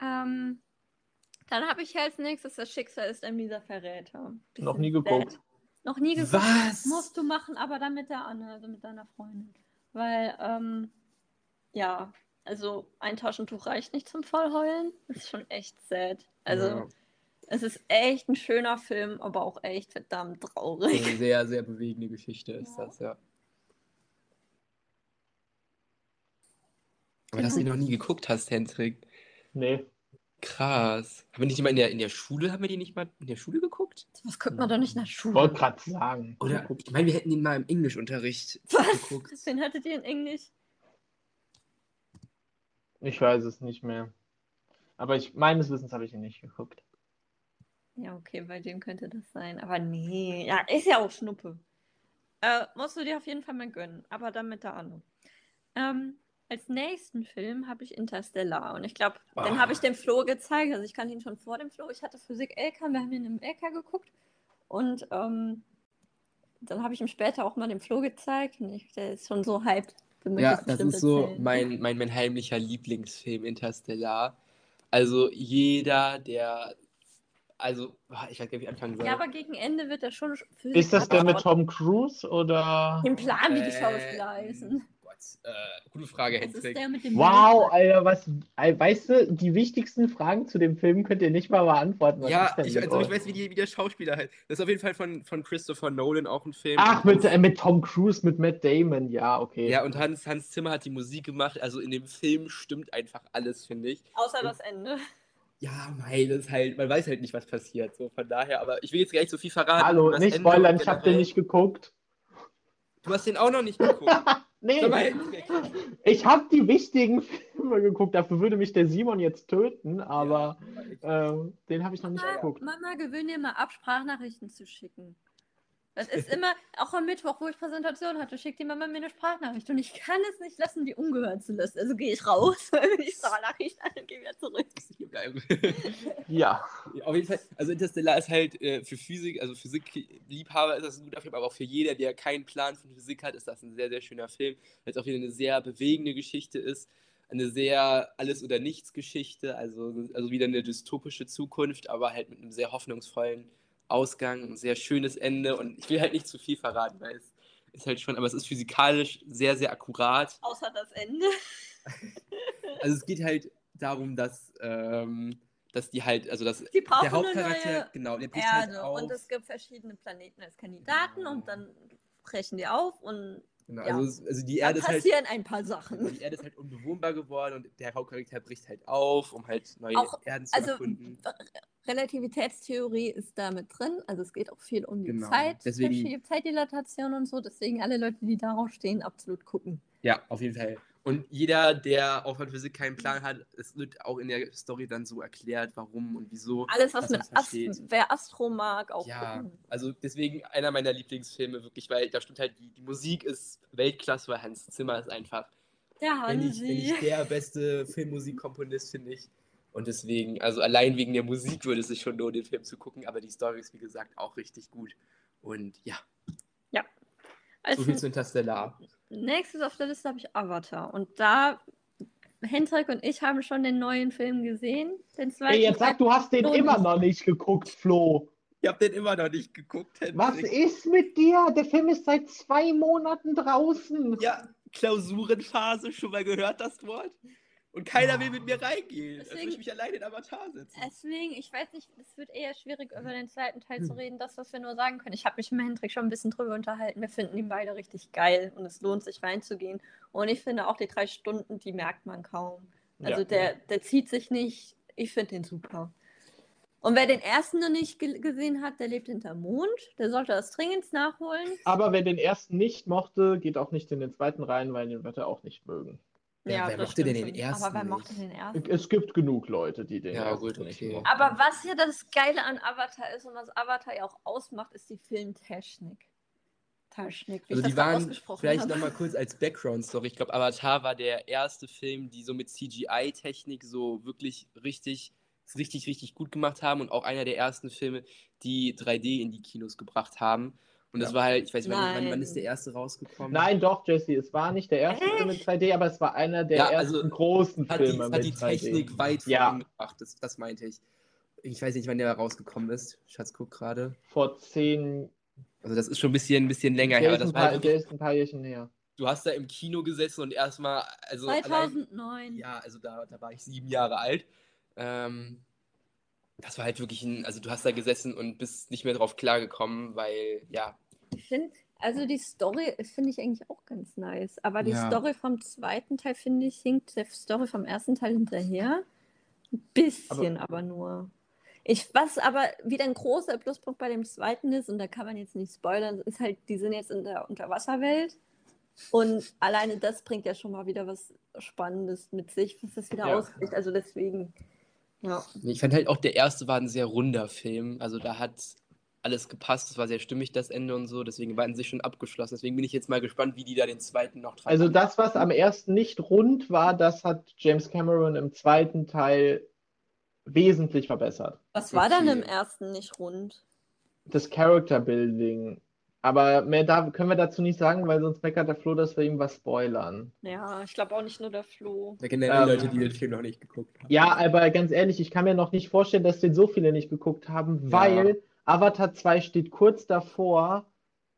Ähm, dann habe ich als nächstes das Schicksal ist ein mieser Verräter. Bisschen Noch nie geguckt. sad. Noch nie geguckt. Was? Musst du machen, aber dann mit der Anne, also mit deiner Freundin. Weil, ähm, ja, also ein Taschentuch reicht nicht zum Vollheulen. Das ist schon echt sad. Also, Ja. es ist echt ein schöner Film, aber auch echt verdammt traurig. Eine sehr, sehr bewegende Geschichte ist Ja. das, ja. Aber dass du ihn noch nie geguckt hast, Hendrik. nee. Krass. Haben wir nicht immer in der, in der Schule, haben wir die nicht mal in der Schule geguckt? Was guckt man doch nicht nach Ich Schule? wollte gerade sagen. Oder, ich meine, wir hätten ihn mal im Englischunterricht <laughs> Was? geguckt. Den hattet ihr in Englisch? Ich weiß es nicht mehr. Aber ich, meines Wissens habe ich ihn nicht geguckt. Ja, okay, bei dem könnte das sein. Aber nee, ja, ist ja auch Schnuppe. Äh, musst du dir auf jeden Fall mal gönnen, aber dann mit der Anne. Ähm, als nächsten Film habe ich Interstellar und ich glaube, den Ah. habe ich dem Flo gezeigt. Also ich kannte ihn schon vor dem Flo. Ich hatte Physik LK, wir haben ihn im LK geguckt und ähm, dann habe ich ihm später auch mal dem Flo gezeigt und ich, der ist schon so hyped. Ja, das ist so erzählen. mein, mein, mein heimlicher Lieblingsfilm Interstellar. Also jeder, der, also, ich weiß gar nicht, wie ich anfangen soll. Ja, aber gegen Ende wird er schon Physik Ist das der mit. Tom Cruise oder? Den Plan, wie die Äh, Schauspieler heißen. Gott, äh, gute Frage, Hendrik. Wow, Alter, was, weißt du, die wichtigsten Fragen zu dem Film könnt ihr nicht mal beantworten. Was Ja, ist denn ich, also ich euch? weiß, wie, die, wie der Schauspieler heißt. Das ist auf jeden Fall von, von Christopher Nolan auch ein Film. Ach, Und mit, äh, mit Tom Cruise, mit Matt Damon, ja, okay. Ja, und Hans, Hans Zimmer hat die Musik gemacht. Also in dem Film stimmt einfach alles, finde ich. Außer das Ende. Ja, mei, das ist halt, man weiß halt nicht, was passiert. So von daher, aber ich will jetzt gar nicht so viel verraten. Hallo, nicht Ende spoilern, und ich habe den nicht geguckt. Du hast den auch noch nicht geguckt. <laughs> Nee, mal, ich habe die wichtigen <laughs> Filme geguckt, dafür würde mich der Simon jetzt töten, aber Ja, äh, den habe ich noch nicht Mama, geguckt. Mama, gewöhn dir mal ab, Sprachnachrichten zu schicken. Das ist immer, auch am Mittwoch, wo ich Präsentation hatte, schickt die Mama mir eine Sprachnachricht und ich kann es nicht lassen, die ungehört zu lassen. Also gehe ich raus, <laughs> wenn ich Sprachnachricht an und gehe wieder zurück. <laughs> Ja, Auf jeden Fall, also Interstellar ist halt äh, für Physik, also Physikliebhaber ist das ein guter Film, aber auch für jeder, der keinen Plan von Physik hat, ist das ein sehr, sehr schöner Film, weil es auch wieder eine sehr bewegende Geschichte ist, eine sehr Alles- oder Nichts-Geschichte, also, also wieder eine dystopische Zukunft, aber halt mit einem sehr hoffnungsvollen Ausgang, ein sehr schönes Ende und ich will halt nicht zu viel verraten, weil es ist halt schon, aber es ist physikalisch sehr, sehr akkurat. Außer das Ende. <laughs> Also es geht halt darum, dass, ähm, dass die halt, also dass der Hauptcharakter, genau, der bricht halt Erde auf. und es gibt verschiedene Planeten als Kandidaten und dann brechen die auf und Genau, Ja. also, also die dann Erde ist halt, passieren ein paar Sachen. die Erde ist halt unbewohnbar geworden und der Hauptcharakter bricht halt auf, um halt neue Auch- Erden zu Also erkunden. Relativitätstheorie ist da mit drin, also es geht auch viel um die Genau, Zeit, deswegen- Zeitdilatation und so, deswegen alle Leute, die darauf stehen, absolut gucken. Ja, auf jeden Fall. Und jeder, der auch von Physik keinen Plan hat, es wird auch in der Story dann so erklärt, warum und wieso. Alles, was mit Ast wer Astro mag, auch Ja, gucken. also deswegen einer meiner Lieblingsfilme, wirklich, weil da stimmt halt, die, die Musik ist Weltklasse, weil Hans Zimmer ist einfach Der wenn nicht, wenn Hansi. nicht der beste Filmmusikkomponist, finde ich. Und deswegen, also allein wegen der Musik würde es sich schon lohnen, den Film zu gucken, aber die Story ist, wie gesagt, auch richtig gut. Und ja, Als so viel zu Interstellar. nächstes auf der Liste habe ich Avatar und da Hendrik und ich haben schon den neuen Film gesehen, den zweiten. ey, jetzt sag, du hast den immer noch nicht geguckt, Flo. Ich habe den immer noch nicht geguckt. Was Hendrik. ist mit dir? Der Film ist seit zwei Monaten draußen. Ja, Klausurenphase, schon mal gehört das Wort? Und keiner will mit mir reingehen. Deswegen Deswegen- will ich mich alleine in Avatar setzen. Deswegen, ich weiß nicht, es wird eher schwierig, über den zweiten Teil zu reden, das, was wir nur sagen können. Ich habe mich mit Hendrik schon ein bisschen drüber unterhalten. Wir finden ihn beide richtig geil und es lohnt sich reinzugehen. Und ich finde auch die drei Stunden, die merkt man kaum. Also Ja. der, der zieht sich nicht. Ich finde den super. Und wer den ersten noch nicht ge gesehen hat, der lebt hinterm Mond. Der sollte das dringend nachholen. Aber wer den ersten nicht mochte, geht auch nicht in den zweiten rein, weil den wird er auch nicht mögen. Ja, wer mochte denn den ersten Aber wer mochte den ersten? Es gibt genug Leute, die den Ja, ersten gut, okay. Aber was ja das Geile an Avatar ist und was Avatar ja auch ausmacht, ist die Filmtechnik. Technik, wie Also ich die waren, ausgesprochen vielleicht nochmal kurz als Background-Story, ich glaube, Avatar war der erste Film, die so mit CGI-Technik so wirklich richtig, richtig, richtig gut gemacht haben und auch einer der ersten Filme, die 3D in die Kinos gebracht haben. Und das Ja. war halt, ich weiß nicht, wann, wann, ist der erste rausgekommen? Nein, doch, Jesse, es war nicht der erste Film mit 3D, aber es war einer der Ja, ersten also großen hat die, Filme hat mit die 3D. Technik weit Ja. vorangebracht, das, das meinte ich. Ich weiß nicht, wann der rausgekommen ist. Schatz, guck gerade. Vor zehn Also das ist schon ein bisschen, ein bisschen länger der her. ist, das war paar, halt der ist ein paar Jährchen her. du hast da im Kino gesessen und erstmal, also allein, 2009. ja, also da, da war ich sieben Jahre alt. Ähm, das war halt wirklich ein, also du hast da gesessen und bist nicht mehr drauf klargekommen, weil, ja, Ich finde, also die Story finde ich eigentlich auch ganz nice. Aber die Ja. Story vom zweiten Teil, finde ich, hinkt der Story vom ersten Teil hinterher. Ein bisschen aber, nur. Ich, was aber wieder ein großer Pluspunkt bei dem zweiten ist, und da kann man jetzt nicht spoilern, ist halt, die sind jetzt in der Unterwasserwelt. Und alleine das bringt ja schon mal wieder was Spannendes mit sich, was das wieder Ja. auskriegt. Also deswegen, ja. ich fand halt auch, der erste war ein sehr runder Film. Also da hat alles gepasst, es war sehr stimmig, das Ende und so. Deswegen war in sich schon abgeschlossen. Deswegen bin ich jetzt mal gespannt, wie die da den zweiten noch dran Also das, was am ersten nicht rund war, das hat James Cameron im zweiten Teil wesentlich verbessert. Was war dann Okay. im ersten nicht rund? Das Character Building. Aber mehr da können wir dazu nicht sagen, weil sonst meckert der Flo, dass wir ihm was spoilern. Ja, ich glaube auch nicht nur der Flo. Ja, generell Ähm, Leute, die den Film noch nicht geguckt haben. Ja, aber ganz ehrlich, ich kann mir noch nicht vorstellen, dass den so viele nicht geguckt haben, Ja. weil Avatar 2 steht kurz davor,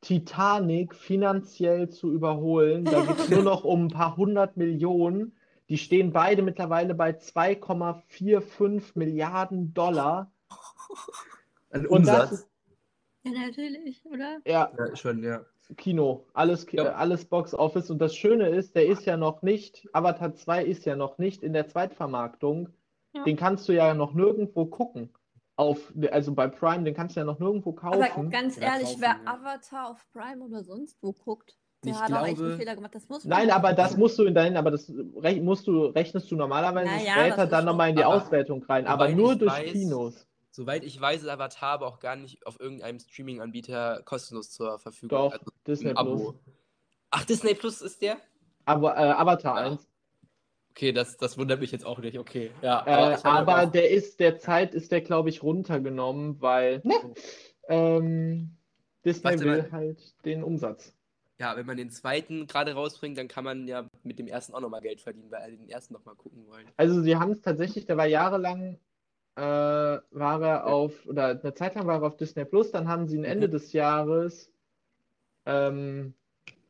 Titanic finanziell zu überholen. Da geht es nur noch um ein paar hundert Millionen. Die stehen beide mittlerweile bei 2,45 Milliarden Dollar. Ein Und das Umsatz. Ja, natürlich, oder? ja, Ja, schon, ja. Kino, alles, Ki- Ja. äh, alles Box Office. Und das Schöne ist, der ist ja noch nicht, Avatar 2 ist ja noch nicht in der Zweitvermarktung. Ja. Den kannst du ja noch nirgendwo gucken. Auf, also bei Prime, den kannst du ja noch nirgendwo Aber kaufen. ganz Ja, ehrlich, kaufen, wer ja. Avatar auf Prime oder sonst wo guckt, der Ich hat auch echt glaube- einen Fehler gemacht. Das muss Nein, aber das musst du in deinen, aber das rech- musst du, rechnest du normalerweise Na ja, später dann nochmal in die aber Auswertung rein, aber soweit nur durch weiß- Kinos. Soweit ich weiß, ist Avatar aber auch gar nicht auf irgendeinem Streaming-Anbieter kostenlos zur Verfügung. Doch, also Disney Abo. Ach, Disney Plus ist der? Aber äh, Avatar Ja. 1. Okay, das, das wundert mich jetzt auch nicht. Okay, ja. Äh, aber auch- der ist, der Zeit ist der, glaube ich, runtergenommen, weil ne, ähm, Disney Warte will halt den Umsatz. ja, wenn man den zweiten gerade rausbringt, dann kann man ja mit dem ersten auch nochmal Geld verdienen, weil alle den ersten nochmal gucken wollen. Also sie haben es tatsächlich, der war jahrelang, äh, war er auf, oder eine Zeit lang war er auf Disney Plus, dann haben sie ihn Ende Mhm. des Jahres ähm,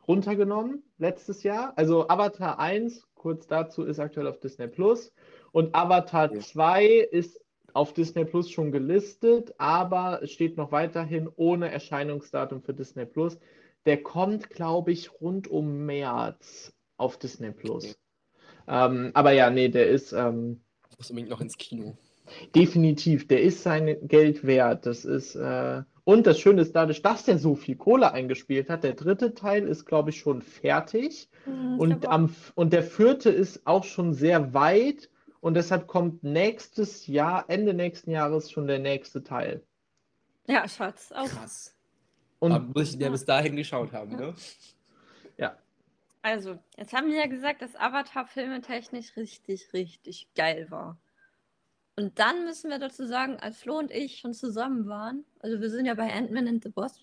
runtergenommen, letztes Jahr. Also Avatar 1, kurz dazu, ist aktuell auf Disney Plus und Avatar Ja. 2 ist auf Disney Plus schon gelistet, aber es steht noch weiterhin ohne Erscheinungsdatum für Disney Plus. Der kommt, glaube ich, rund um März auf Disney Plus. Okay. Ähm, aber ja, nee, der ist ähm, Ich muss unbedingt noch ins Kino. Definitiv, der ist sein Geld wert. Das ist, äh, und das Schöne ist, dadurch, dass der so viel Kohle eingespielt hat, der dritte Teil ist, glaube ich, schon fertig. Hm, ich Und, am, und der vierte ist auch schon sehr weit. Und deshalb kommt nächstes Jahr, Ende nächsten Jahres, schon der nächste Teil. Ja, Schatz, auch. Krass. Und Aber muss ich der bis dahin geschaut haben, ne? Also, jetzt haben wir ja gesagt, dass Avatar filmetechnisch richtig, richtig geil war. Und dann müssen wir dazu sagen, als Flo und ich schon zusammen waren, also wir sind ja bei Ant-Man and the Wasp,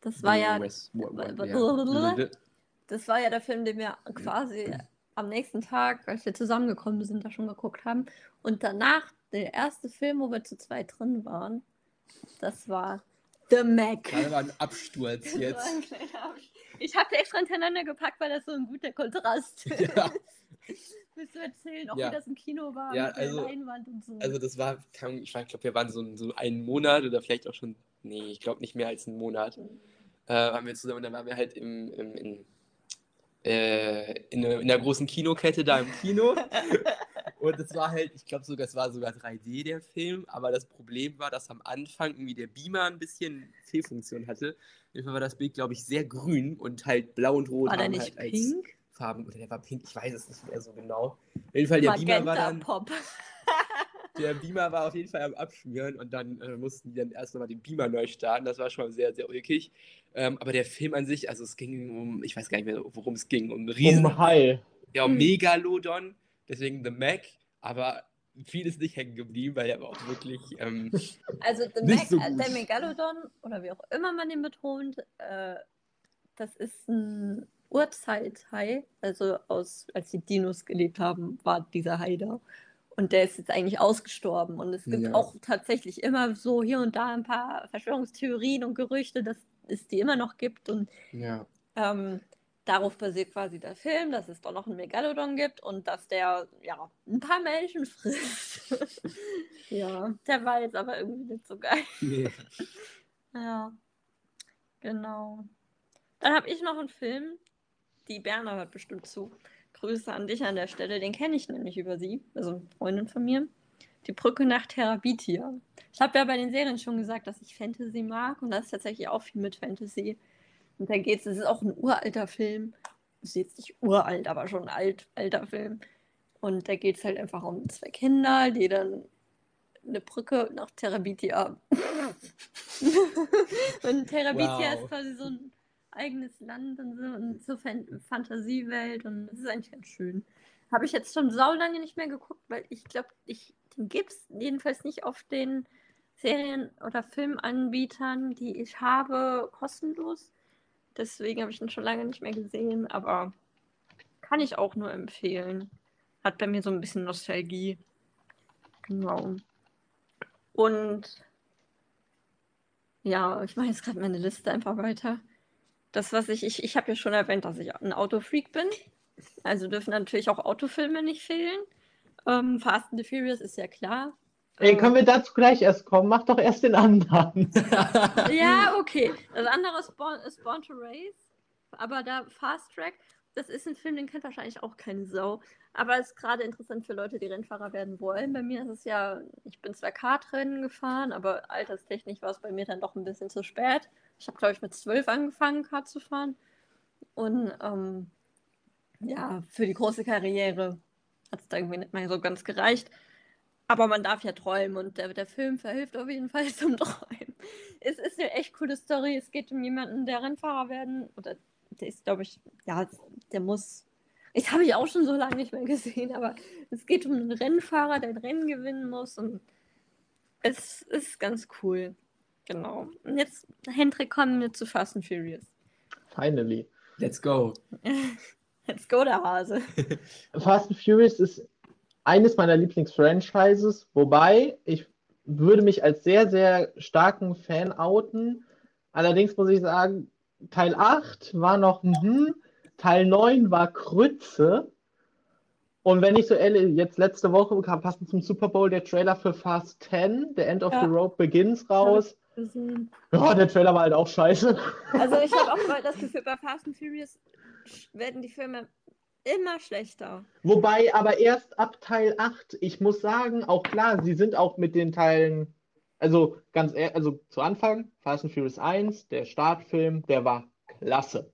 das war ja, Wes- wa- wa- Blablabla. ja. das war ja der Film, den wir quasi am nächsten Tag, als wir zusammengekommen sind, da schon geguckt haben. Und danach, der erste Film, wo wir zu zweit drin waren, das war The Mac. Das war ein Absturz jetzt. ein Absch- Ich habe die extra hintereinander gepackt, weil das so ein guter Kontrast Ja. ist. Willst du erzählen, auch Ja. wie das im Kino war Ja, mit der also- Leinwand und so? Also das war, ich glaube, wir waren so, so einen Monat oder vielleicht auch schon, nee, ich glaube nicht mehr als einen Monat, äh, waren wir zusammen und dann waren wir halt im, im, in, äh, in, in der großen Kinokette da im Kino. <laughs> Und es war halt, ich glaube sogar, es war sogar 3D der Film, aber das Problem war, dass am Anfang irgendwie der Beamer ein bisschen Fehlfunktion hatte. Auf jeden Fall war das Bild, glaube ich, sehr grün und halt blau und rot war der nicht halt pink? Pinkfarben oder der war pink, ich weiß es nicht mehr so genau. Auf jeden Fall, der Beamer war dann, Pop. <laughs> der Beamer war auf jeden Fall am Abschmieren und dann äh, mussten die dann erst nochmal den Beamer neu starten. Das war schon mal sehr, sehr ulkig. Ähm, aber der Film an sich, also es ging um, ich weiß gar nicht mehr, worum es ging, um einen riesen, Um Hai. ja, um Hm. Megalodon, deswegen The Mac, aber viel ist nicht hängen geblieben, weil der war auch wirklich, ähm, Also the Nicht Meg so äh, gut. der Megalodon, oder wie auch immer man den betont, äh, das ist ein Urzeithai. Also aus, als die Dinos gelebt haben, war dieser Hai da. Und der ist jetzt eigentlich ausgestorben. Und es gibt Ja. auch tatsächlich immer so hier und da ein paar Verschwörungstheorien und Gerüchte, dass es die immer noch gibt. Und ja. ähm, darauf basiert quasi der Film, dass es doch noch einen Megalodon gibt und dass der ja ein paar Menschen frisst. <laughs> ja, der war jetzt aber irgendwie nicht so geil. Nee. <laughs> Ja, genau. Dann habe ich noch einen Film, die Berner hört bestimmt zu. Grüße an dich an der Stelle, den kenne ich nämlich über sie, also eine Freundin von mir. Die Brücke nach Therabitia. Ich habe ja bei den Serien schon gesagt, dass ich Fantasy mag und das ist tatsächlich auch viel mit Fantasy. Und da geht's, es ist auch ein uralter Film. Ist jetzt nicht uralt, aber schon ein alt, alter Film. Und da geht es halt einfach um zwei Kinder, die dann eine Brücke nach Therabitia. <laughs> und Therabitia Wow. ist quasi so ein eigenes Land und so und so Fan Fantasiewelt und es ist eigentlich ganz schön. Habe ich jetzt schon saulange nicht mehr geguckt, weil ich glaube, ich, den gibt es jedenfalls nicht auf den Serien- oder Filmanbietern, die ich habe, kostenlos. Deswegen habe ich ihn schon lange nicht mehr gesehen, aber kann ich auch nur empfehlen. Hat bei mir so ein bisschen Nostalgie. Genau. Und ja, ich mache jetzt gerade meine Liste einfach weiter. Das, was ich, ich, ich habe ja schon erwähnt, dass ich ein Autofreak bin. Also dürfen natürlich auch Autofilme nicht fehlen. Ähm, Fast and the Furious ist ja klar. Ey, Ähm, können wir dazu gleich erst kommen? Mach doch erst den anderen. <laughs> <laughs> Ja, okay. Das andere ist Born, ist Born to Race. Aber da Fast Track, das ist ein Film, den kennt wahrscheinlich auch keine Sau. Aber ist gerade interessant für Leute, die Rennfahrer werden wollen. Bei mir ist es ja, ich bin zwar Kartrennen gefahren, aber alterstechnisch war es bei mir dann doch ein bisschen zu spät. Ich habe, glaube ich, mit zwölf angefangen, Kart zu fahren. Und ähm, ja, für die große Karriere hat es da irgendwie nicht mehr so ganz gereicht. Aber man darf ja träumen und der, der Film verhilft auf jeden Fall <laughs> zum Träumen. Es ist eine echt coole Story. Es geht um jemanden, der Rennfahrer werden, oder der ist, glaube ich, ja, der muss. Das habe ich auch schon so lange nicht mehr gesehen, aber es geht um einen Rennfahrer, der ein Rennen gewinnen muss und es ist ganz cool. Genau. Und jetzt, Hendrik, kommen wir zu Fast and Furious. Finally. Let's go. <laughs> Let's go, der Hase. <laughs> Fast and Furious ist eines meiner Lieblingsfranchises, wobei ich würde mich als sehr, sehr starken Fan outen. Allerdings muss ich sagen, Teil 8 war noch, mhm, Teil 9 war Krütze. Und wenn ich so ehrlich, jetzt letzte Woche kam passend zum Super Bowl der Trailer für Fast 10, The End of Ja. the Road Begins raus. Gesehen. Ja, der Trailer war halt auch scheiße. Also ich habe auch <laughs> das Gefühl, bei Fast and Furious werden die Filme immer schlechter. Wobei aber erst ab Teil 8, ich muss sagen, auch klar, sie sind auch mit den Teilen, also ganz ehrlich, also zu Anfang, Fast and Furious 1, der Startfilm, der war klasse.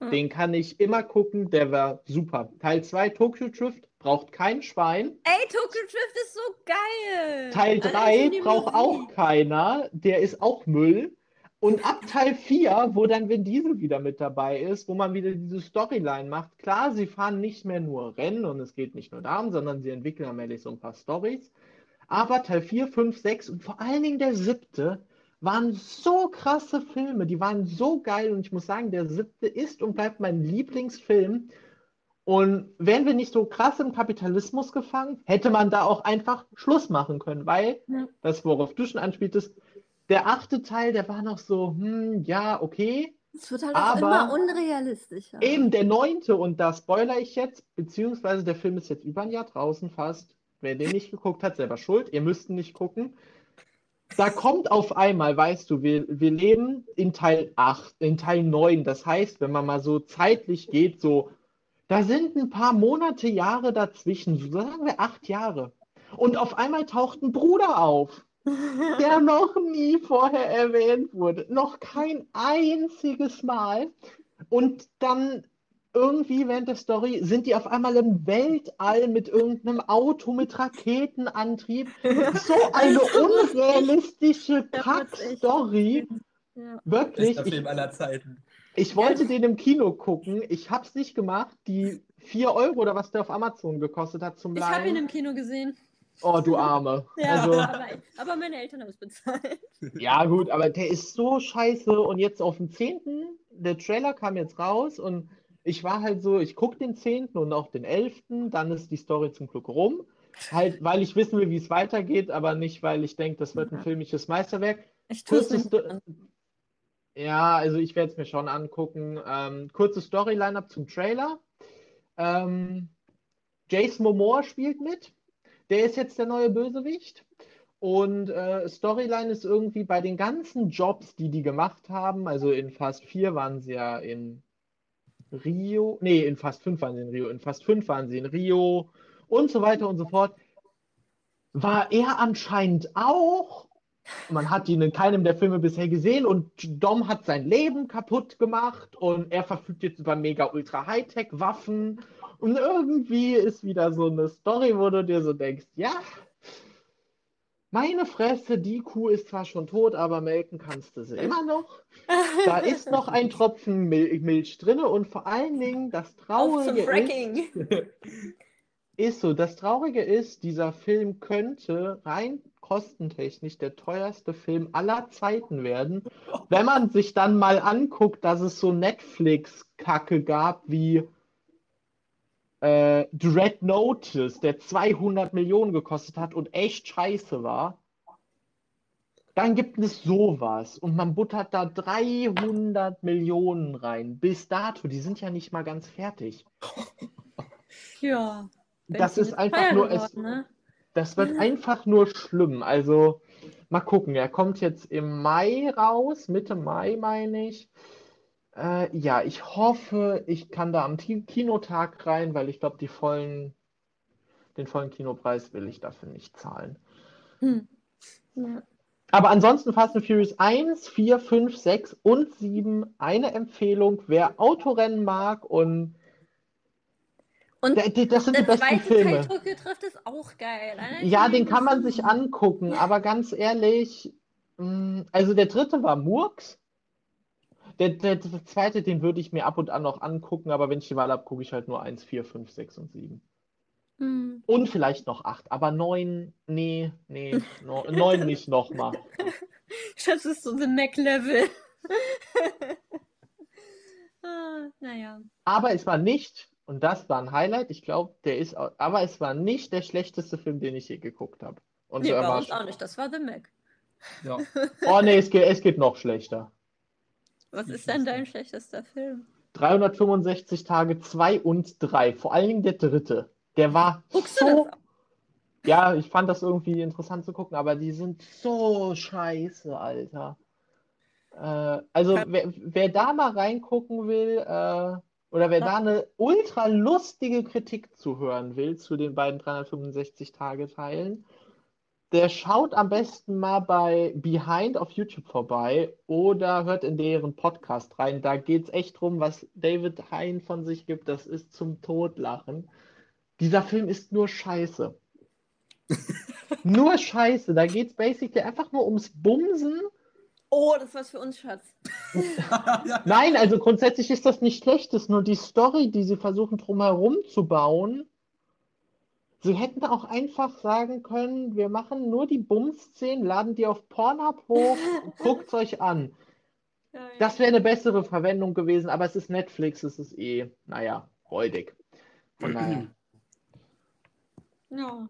Hm. Den kann ich immer gucken, der war super. Teil 2, Tokyo Drift, braucht kein Schwein. Ey, Tokyo Drift ist so geil! Teil Allein 3 schon die braucht auch keiner, der ist auch Müll. Und ab Teil 4, wo dann Vin Diesel wieder mit dabei ist, wo man wieder diese Storyline macht, klar, sie fahren nicht mehr nur Rennen und es geht nicht nur darum, sondern sie entwickeln allmählich so ein paar Stories. Aber Teil 4, 5, 6 und vor allen Dingen der siebte waren so krasse Filme, die waren so geil und ich muss sagen, der siebte ist und bleibt mein Lieblingsfilm. Und wären wir nicht so krass im Kapitalismus gefangen, hätte man da auch einfach Schluss machen können, weil, Ja. das worauf du schon anspieltest, der achte Teil, der war noch so, hm, ja, okay. Es wird halt auch Aber- immer unrealistischer. Eben der neunte, und da spoiler ich jetzt, beziehungsweise der Film ist jetzt über ein Jahr draußen fast. Wer den nicht geguckt hat, selber schuld. Ihr müsst ihn nicht gucken. Da kommt auf einmal, weißt du, wir, wir leben in Teil 8, in Teil 9. Das heißt, wenn man mal so zeitlich geht, so, da sind ein paar Monate, Jahre dazwischen, so sagen wir acht Jahre. Und auf einmal taucht ein Bruder auf, <laughs> der noch nie vorher erwähnt wurde. Noch kein einziges Mal. Und dann irgendwie während der Story sind die auf einmal im Weltall mit irgendeinem Auto mit Raketenantrieb. <laughs> So eine unrealistische Kack-Story. Ja. Wirklich. Bester Film aller Zeiten. Ich wollte den im Kino gucken. Ich habe es nicht gemacht. Die 4 Euro oder was der auf Amazon gekostet hat zum Ich habe ihn Leihen. im Kino gesehen. Oh, du Arme. <laughs> Ja, Also, aber, aber meine Eltern haben es bezahlt. <laughs> ja, gut, aber der ist so scheiße. Und jetzt auf dem 10. Der Trailer kam jetzt raus und ich war halt so, ich gucke den 10. und auch den 11. Dann ist die Story zum Glück rum. Halt, weil ich wissen will, wie es weitergeht, aber nicht, weil ich denke, das wird ein filmisches Meisterwerk. Ich tue es Kurzes nicht Sto- an. Ja, also ich werde es mir schon angucken. Ähm, kurze Storyline-up zum Trailer. Ähm, Jason Momoa spielt mit. Der ist jetzt der neue Bösewicht. Und äh, Storyline ist irgendwie bei den ganzen Jobs, die die gemacht haben, also in Fast 4 waren sie ja in Rio, nee, in Fast 5 waren sie in Rio, in Fast 5 waren sie in Rio und so weiter und so fort, war er anscheinend auch. Man hat ihn in keinem der Filme bisher gesehen und Dom hat sein Leben kaputt gemacht und er verfügt jetzt über mega ultra Hightech Waffen und irgendwie ist wieder so eine Story, wo du dir so denkst, ja, meine Fresse, die Kuh ist zwar schon tot, aber melken kannst du sie immer noch. Da <laughs> ist noch ein Tropfen Mil Milch drin und vor allen Dingen das Traurige ist, <laughs> ist so, das Traurige ist, dieser Film könnte rein kostentechnisch der teuerste Film aller Zeiten werden, <laughs> wenn man sich dann mal anguckt, dass es so Netflix-Kacke gab wie äh, Dread Notice, der 200 Millionen gekostet hat und echt scheiße war. Dann gibt es sowas und man buttert da 300 Millionen rein. Bis dato, die sind ja nicht mal ganz fertig. <laughs> Ja. Das ist einfach nur, es, geworden, ne? Das wird einfach nur schlimm. Also mal gucken, er kommt jetzt im Mai raus, Mitte Mai meine ich. Äh, ja, ich hoffe, ich kann da am Kinotag rein, weil ich glaube, vollen, den vollen Kinopreis will ich dafür nicht zahlen. Hm. Ja. Aber ansonsten Fast and Furious 1, 4, 5, 6 und 7 eine Empfehlung, wer Autorennen mag und Und das sind die der besten zweite Filme. Teil Tokyo trifft ist auch geil. Allein Ja, den kann man sich angucken, aber ganz ehrlich, mh, also der dritte war Murks. Der, der, der zweite, den würde ich mir ab und an noch angucken, aber wenn ich die Wahl habe, gucke ich halt nur 1, 4, 5, 6 und 7. Hm. Und vielleicht noch 8, aber 9, nee, nee, no, 9 nicht nochmal. <laughs> Das ist so The Mac-Level. <laughs> ah, naja. Aber es war nicht, und das war ein Highlight, ich glaube, der ist, aber es war nicht der schlechteste Film, den ich je geguckt habe. Und Nee, bei war uns auch nicht. Das war The Mac. Ja. <laughs> Oh nee, es geht, es geht noch schlechter. Was ist denn dein schlechtester Film? 365 Tage 2 und 3, vor allen Dingen der dritte. Der war Guckst so. Ja, ich fand das irgendwie interessant zu gucken, aber die sind so scheiße, Alter. Äh, also, wer, wer da mal reingucken will, äh, oder wer da eine ultra lustige Kritik zuhören will zu den beiden 365-Tage-Teilen, der schaut am besten mal bei Behind auf YouTube vorbei oder hört in deren Podcast rein. Da geht es echt drum, was David Hein von sich gibt. Das ist zum Totlachen. Dieser Film ist nur Scheiße. <laughs> nur Scheiße. Da geht es basically einfach nur ums Bumsen. Oh, das was für uns, Schatz. <laughs> Nein, also grundsätzlich ist das nicht schlecht. Es ist nur die Story, die sie versuchen drumherum zu bauen. Sie hätten auch einfach sagen können, wir machen nur die Bums-Szenen, laden die auf Pornhub hoch, <laughs> guckt's euch an. Das wäre eine bessere Verwendung gewesen, aber es ist Netflix, es ist eh, naja, räudig. Von daher. Ja.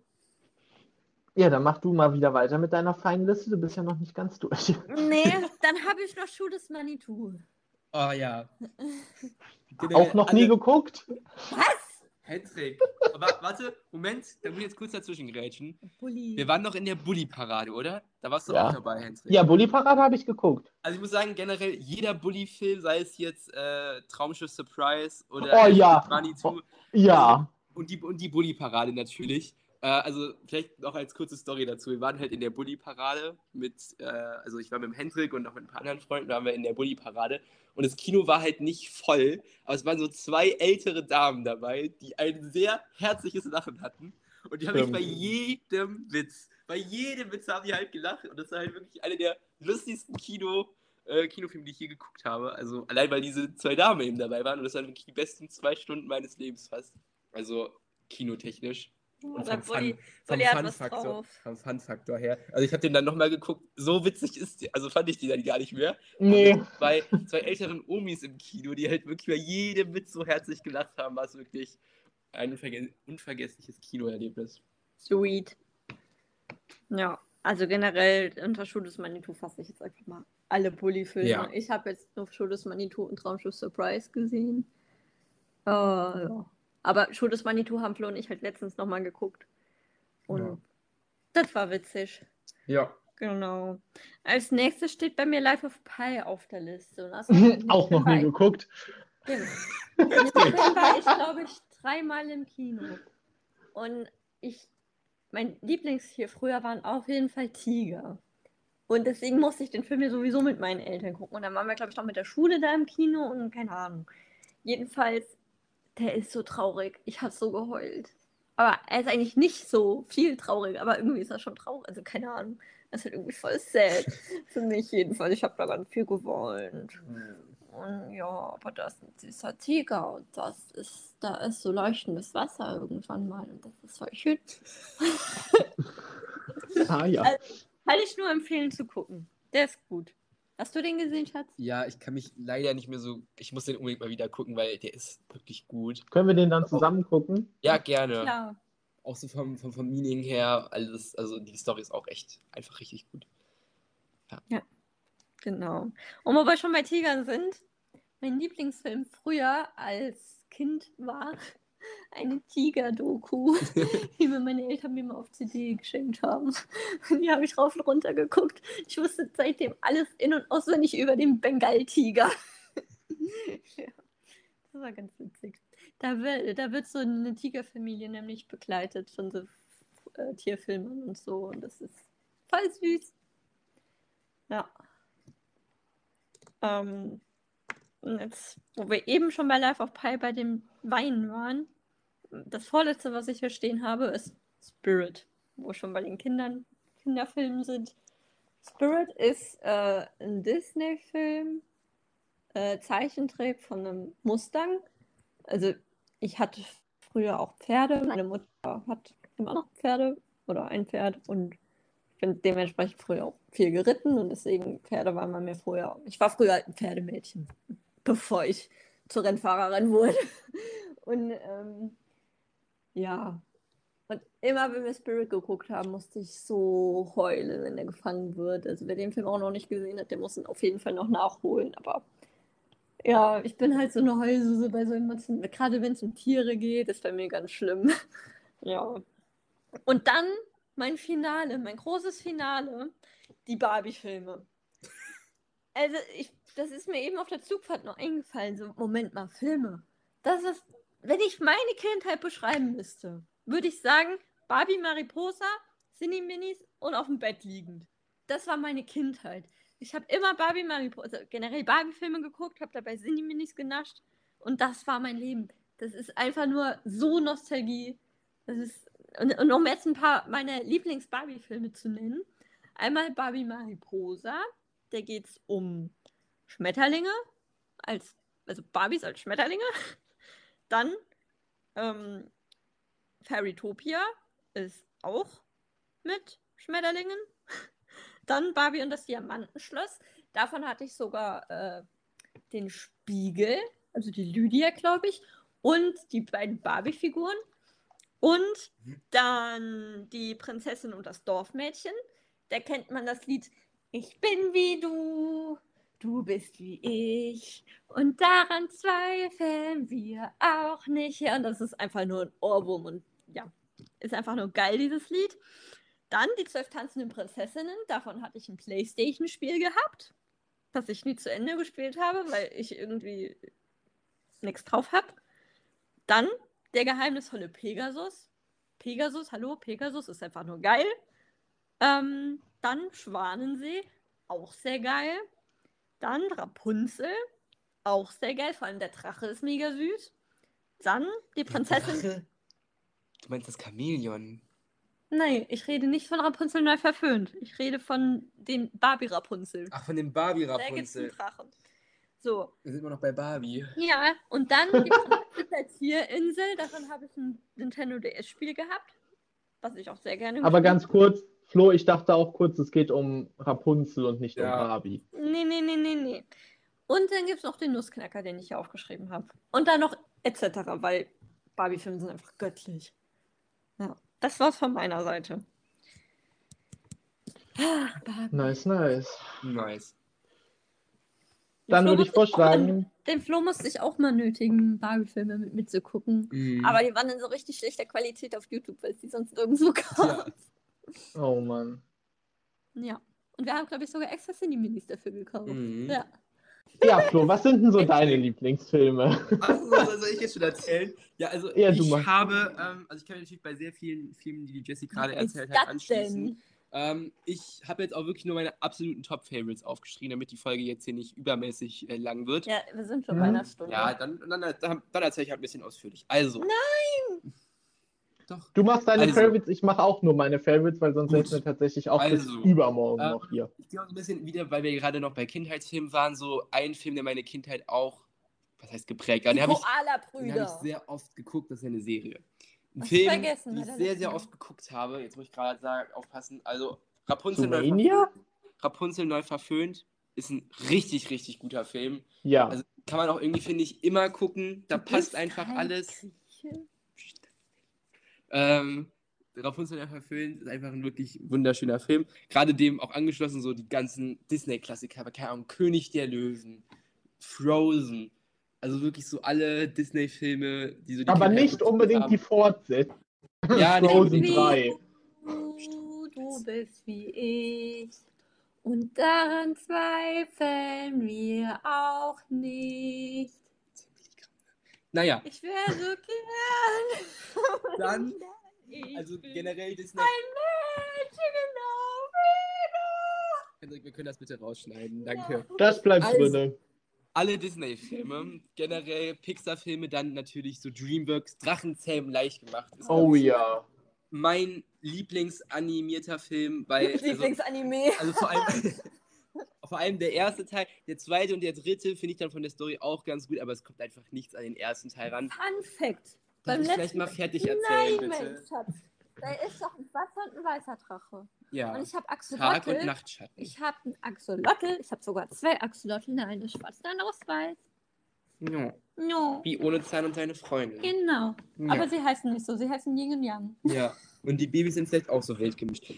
Ja, dann mach du mal wieder weiter mit deiner feinen Liste. Du bist ja noch nicht ganz durch. <laughs> Nee, dann habe ich noch Schuh des Manitou. Oh ja. <laughs> Auch noch nie Alle- geguckt? Was? Patrick. Aber warte, Moment, da muss ich jetzt kurz dazwischen grätschen. Bulli. Wir waren noch in der Bully-Parade, oder? Da warst du Ja. auch dabei, Hendrik. Ja, Bully Parade habe ich geguckt. Also ich muss sagen, generell jeder Bully-Film, sei es jetzt äh, Traumschiff Surprise oder Oh ja. Manitou Ja. und die, und die Bully-Parade natürlich. Äh, also vielleicht noch als kurze Story dazu. Wir waren halt in der Bulli-Parade mit, äh, also ich war mit dem Hendrik und noch mit ein paar anderen Freunden, waren wir in der Bulli-Parade und das Kino war halt nicht voll, aber es waren so zwei ältere Damen dabei, die ein sehr herzliches Lachen hatten und die haben mich bei jedem Witz, bei jedem Witz haben die halt gelacht und das war halt wirklich eine der lustigsten Kino- äh, Kinofilme, die ich je geguckt habe. Also allein weil diese zwei Damen eben dabei waren und das waren wirklich die besten zwei Stunden meines Lebens fast. Also kinotechnisch. Und vom, Fun, vom, Fun Faktor, vom Fun Faktor her. Also ich habe den dann nochmal geguckt, so witzig ist die, also fand ich die dann gar nicht mehr. Nee. Bei zwei älteren Omis im Kino, die halt wirklich bei jedem Witz so herzlich gelacht haben, war es wirklich ein unverge unvergessliches Kinoerlebnis. Sweet. Ja, also generell unter Schule des Manitou fasse ich jetzt einfach mal alle Bully-Filme. Ja. Ich habe jetzt nur Schule des Manitou und Traumschiff Surprise gesehen. Äh, ja. Aber Schule des Manitou haben Flo und ich halt letztens nochmal geguckt. Und Ja. das war witzig. Ja. Genau. Als nächstes steht bei mir Life of Pi auf der Liste. <laughs> Auch noch nie geguckt. Genau. <laughs> War ich, glaube ich, dreimal im Kino. Und ich, mein Lieblingstier früher waren auf jeden Fall Tiger. Und deswegen musste ich den Film ja sowieso mit meinen Eltern gucken. Und dann waren wir, glaube ich, noch mit der Schule da im Kino und keine Ahnung. Jedenfalls, der ist so traurig. Ich habe so geheult. Aber er ist eigentlich nicht so viel traurig, aber irgendwie ist er schon traurig. Also keine Ahnung. Das ist halt irgendwie voll sad. <laughs> Für mich jedenfalls. Ich habe da ganz viel geweint. Und ja, aber das ist ein süßer Tiger und das ist, da ist so leuchtendes Wasser irgendwann mal und das ist voll schön. <laughs> Ah ja. Kann ich nur empfehlen zu gucken. Der ist gut. Hast du den gesehen, Schatz? Ja, ich kann mich leider nicht mehr so. Ich muss den unbedingt mal wieder gucken, weil der ist wirklich gut. Können wir den dann zusammen gucken? Ja, gerne. Klar. Auch so vom, vom, vom Meaning her, alles, also die Story ist auch echt einfach richtig gut. Genau. Und wo wir schon bei Tigern sind, mein Lieblingsfilm früher als Kind war eine Tiger-Doku, <laughs> die mir meine Eltern mir mal auf CD geschenkt haben. Und die habe ich rauf und runter geguckt. Ich wusste seitdem alles in- und auswendig über den Bengal-Tiger. <laughs> ja, das war ganz witzig. Da wird, da wird so eine Tigerfamilie nämlich begleitet von so äh, Tierfilmen und so. Und das ist voll süß. Ja. Ähm, und jetzt, wo wir eben schon bei Life of Pi bei dem Weinen waren, das vorletzte, was ich hier stehen habe, ist Spirit, wo schon bei den Kindern, Kinderfilmen sind. Spirit ist äh, ein Disney-Film, äh, Zeichentrick von einem Mustang. Also ich hatte früher auch Pferde, meine Mutter hat immer noch Pferde oder ein Pferd und ich bin dementsprechend früher auch viel geritten und deswegen Pferde waren bei mir früher. Ich war früher ein Pferdemädchen, bevor ich zur Rennfahrerin wurde. <laughs> Und ähm, ja, und immer wenn wir Spirit geguckt haben, musste ich so heulen, wenn er gefangen wird. Also wer den Film auch noch nicht gesehen hat, der muss ihn auf jeden Fall noch nachholen. Aber ja, ich bin halt so eine Heulsuse bei so Emotionen. Gerade wenn es um Tiere geht, ist bei mir ganz schlimm. <laughs> ja. Und dann mein Finale, mein großes Finale, die Barbie-Filme. Also, ich, das ist mir eben auf der Zugfahrt noch eingefallen. So, Moment mal, Filme. Das ist, wenn ich meine Kindheit beschreiben müsste, würde ich sagen, Barbie Mariposa, Cine Minis und auf dem Bett liegend. Das war meine Kindheit. Ich habe immer Barbie Mariposa, generell Barbie-Filme geguckt, habe dabei Cine Minis genascht und das war mein Leben. Das ist einfach nur so Nostalgie. Das ist, und, und um jetzt ein paar meiner Lieblings-Barbie-Filme zu nennen. Einmal Barbie Mariposa, da geht es um Schmetterlinge, als, also Barbies als Schmetterlinge. Dann ähm, Fairytopia ist auch mit Schmetterlingen. <laughs> Dann Barbie und das Diamantenschloss. Davon hatte ich sogar äh, den Spiegel, also die Lydia, glaube ich, und die beiden Barbie-Figuren. Und dann die Prinzessin und das Dorfmädchen. Da kennt man das Lied Ich bin wie du, du bist wie ich. Und daran zweifeln wir auch nicht. Und das ist einfach nur ein Ohrwurm und ja, ist einfach nur geil, dieses Lied. Dann die zwölf tanzenden Prinzessinnen. Davon hatte ich ein Playstation-Spiel gehabt, das ich nie zu Ende gespielt habe, weil ich irgendwie nichts drauf habe. Dann der geheimnisvolle Pegasus. Pegasus, hallo, Pegasus ist einfach nur geil. Ähm, dann Schwanensee, auch sehr geil. Dann Rapunzel, auch sehr geil. Vor allem der Drache ist mega süß. Dann die Prinzessin. Drache? Du meinst das Chamäleon? Nein, ich rede nicht von Rapunzel neu verföhnt. Ich rede von dem Barbie Rapunzel. Ach, von dem Barbie Da gibt's einen Rapunzel. Drachen. So, Wir sind immer noch bei Barbie. ja, und dann die Tierinsel. Davon habe ich ein Nintendo DS-Spiel gehabt. Was ich auch sehr gerne Aber gespielt ganz kurz, Flo, ich dachte auch kurz, es geht um Rapunzel und nicht Ja. um Barbie. Nee, nee, nee, nee, nee. Und dann gibt es noch den Nussknacker, den ich hier aufgeschrieben habe. Und dann noch etc., weil Barbie-Filme sind einfach göttlich. Ja, das war's von meiner Seite. Ah, Barbie. Nice, nice. Nice. Dann würde ich vorschlagen, Den Flo musste ich auch mal nötigen, Barbie-Filme mit mitzugucken. Mhm. Aber die waren in so richtig schlechter Qualität auf YouTube, weil es die sonst nirgendwo gab. Ja. Oh Mann. Ja. Und wir haben, glaube ich, sogar extra Cineminis dafür gekauft. Mhm. Ja. Ja, Flo, was sind denn so deine Lieblingsfilme? Also, was soll ich jetzt schon erzählen? Ja, also Ja, du ich machst. habe, ähm, also ich kann mir natürlich bei sehr vielen Filmen, die die Jessie gerade erzählt hat, anschließen. denn? Ähm, ich habe jetzt auch wirklich nur meine absoluten Top-Favorites aufgeschrieben, damit die Folge jetzt hier nicht übermäßig äh, lang wird. Ja, wir sind schon Mhm. bei einer Stunde. Ja, dann, dann, dann, dann erzähle ich halt ein bisschen ausführlich. Also. Nein! Doch. Du machst deine Also. Favorites, ich mache auch nur meine Favorites, weil sonst säßen wir tatsächlich auch Also. bis übermorgen Ähm, noch hier. Ich gehe auch so ein bisschen wieder, weil wir gerade noch bei Kindheitsfilmen waren, so ein Film, der meine Kindheit auch, was heißt geprägt, hat. Den habe ich, den habe ich sehr oft geguckt, das ist ja eine Serie. Ein Hast Film, vergessen, den ich sehr, sehr oft geguckt habe. Jetzt muss ich gerade sagen, aufpassen. Also, Rapunzel neu, verföhnt, Rapunzel neu verföhnt ist ein richtig, richtig guter Film. Ja. Also, kann man auch irgendwie, finde ich, immer gucken. Da Du passt einfach kein alles. Grieche. Ähm, Rapunzel neu verföhnt ist einfach ein wirklich wunderschöner Film. Gerade dem auch angeschlossen so die ganzen Disney-Klassiker, aber keine Ahnung, König der Löwen, Frozen. Also wirklich so alle Disney-Filme, die so die Aber Kindheit nicht unbedingt haben. die Fortsetzung. Ja, Frozen nee. 3. Du, du bist wie ich. Und daran zweifeln wir auch nicht. Naja, Ich wäre so gern. <laughs> Dann, also generell Disney. ein Mädchen genau Wir können das bitte rausschneiden, danke. Das bleibt Also. drin. Alle Disney-Filme, generell Pixar-Filme, dann natürlich so Dreamworks, Drachenzähmen leicht gemacht. Ist, Oh ja. Mein Lieblingsanimierter Film, weil. Also, Lieblingsanime. also vor allem. <laughs> Vor allem der erste Teil, der zweite und der dritte finde ich dann von der Story auch ganz gut, aber es kommt einfach nichts an den ersten Teil ran. Fun Fact. Darf Beim ich vielleicht mal fertig Nein, erzählen, mein bitte? Schatz. Da ist doch ein schwarzer und ein weißer Drache. Ja. Und ich habe Tag Axolotl. und Nachtschatten. Ich habe einen Axolotl. Ich habe sogar zwei Axolotl. Der eine ist schwarz, der andere ist weiß. Ja. No. Wie ohne Zahn und seine Freundin. Genau. Ja. Aber sie heißen nicht so. Sie heißen Yin und Yang. Ja, und die Babys sind vielleicht auch so wild gemischt.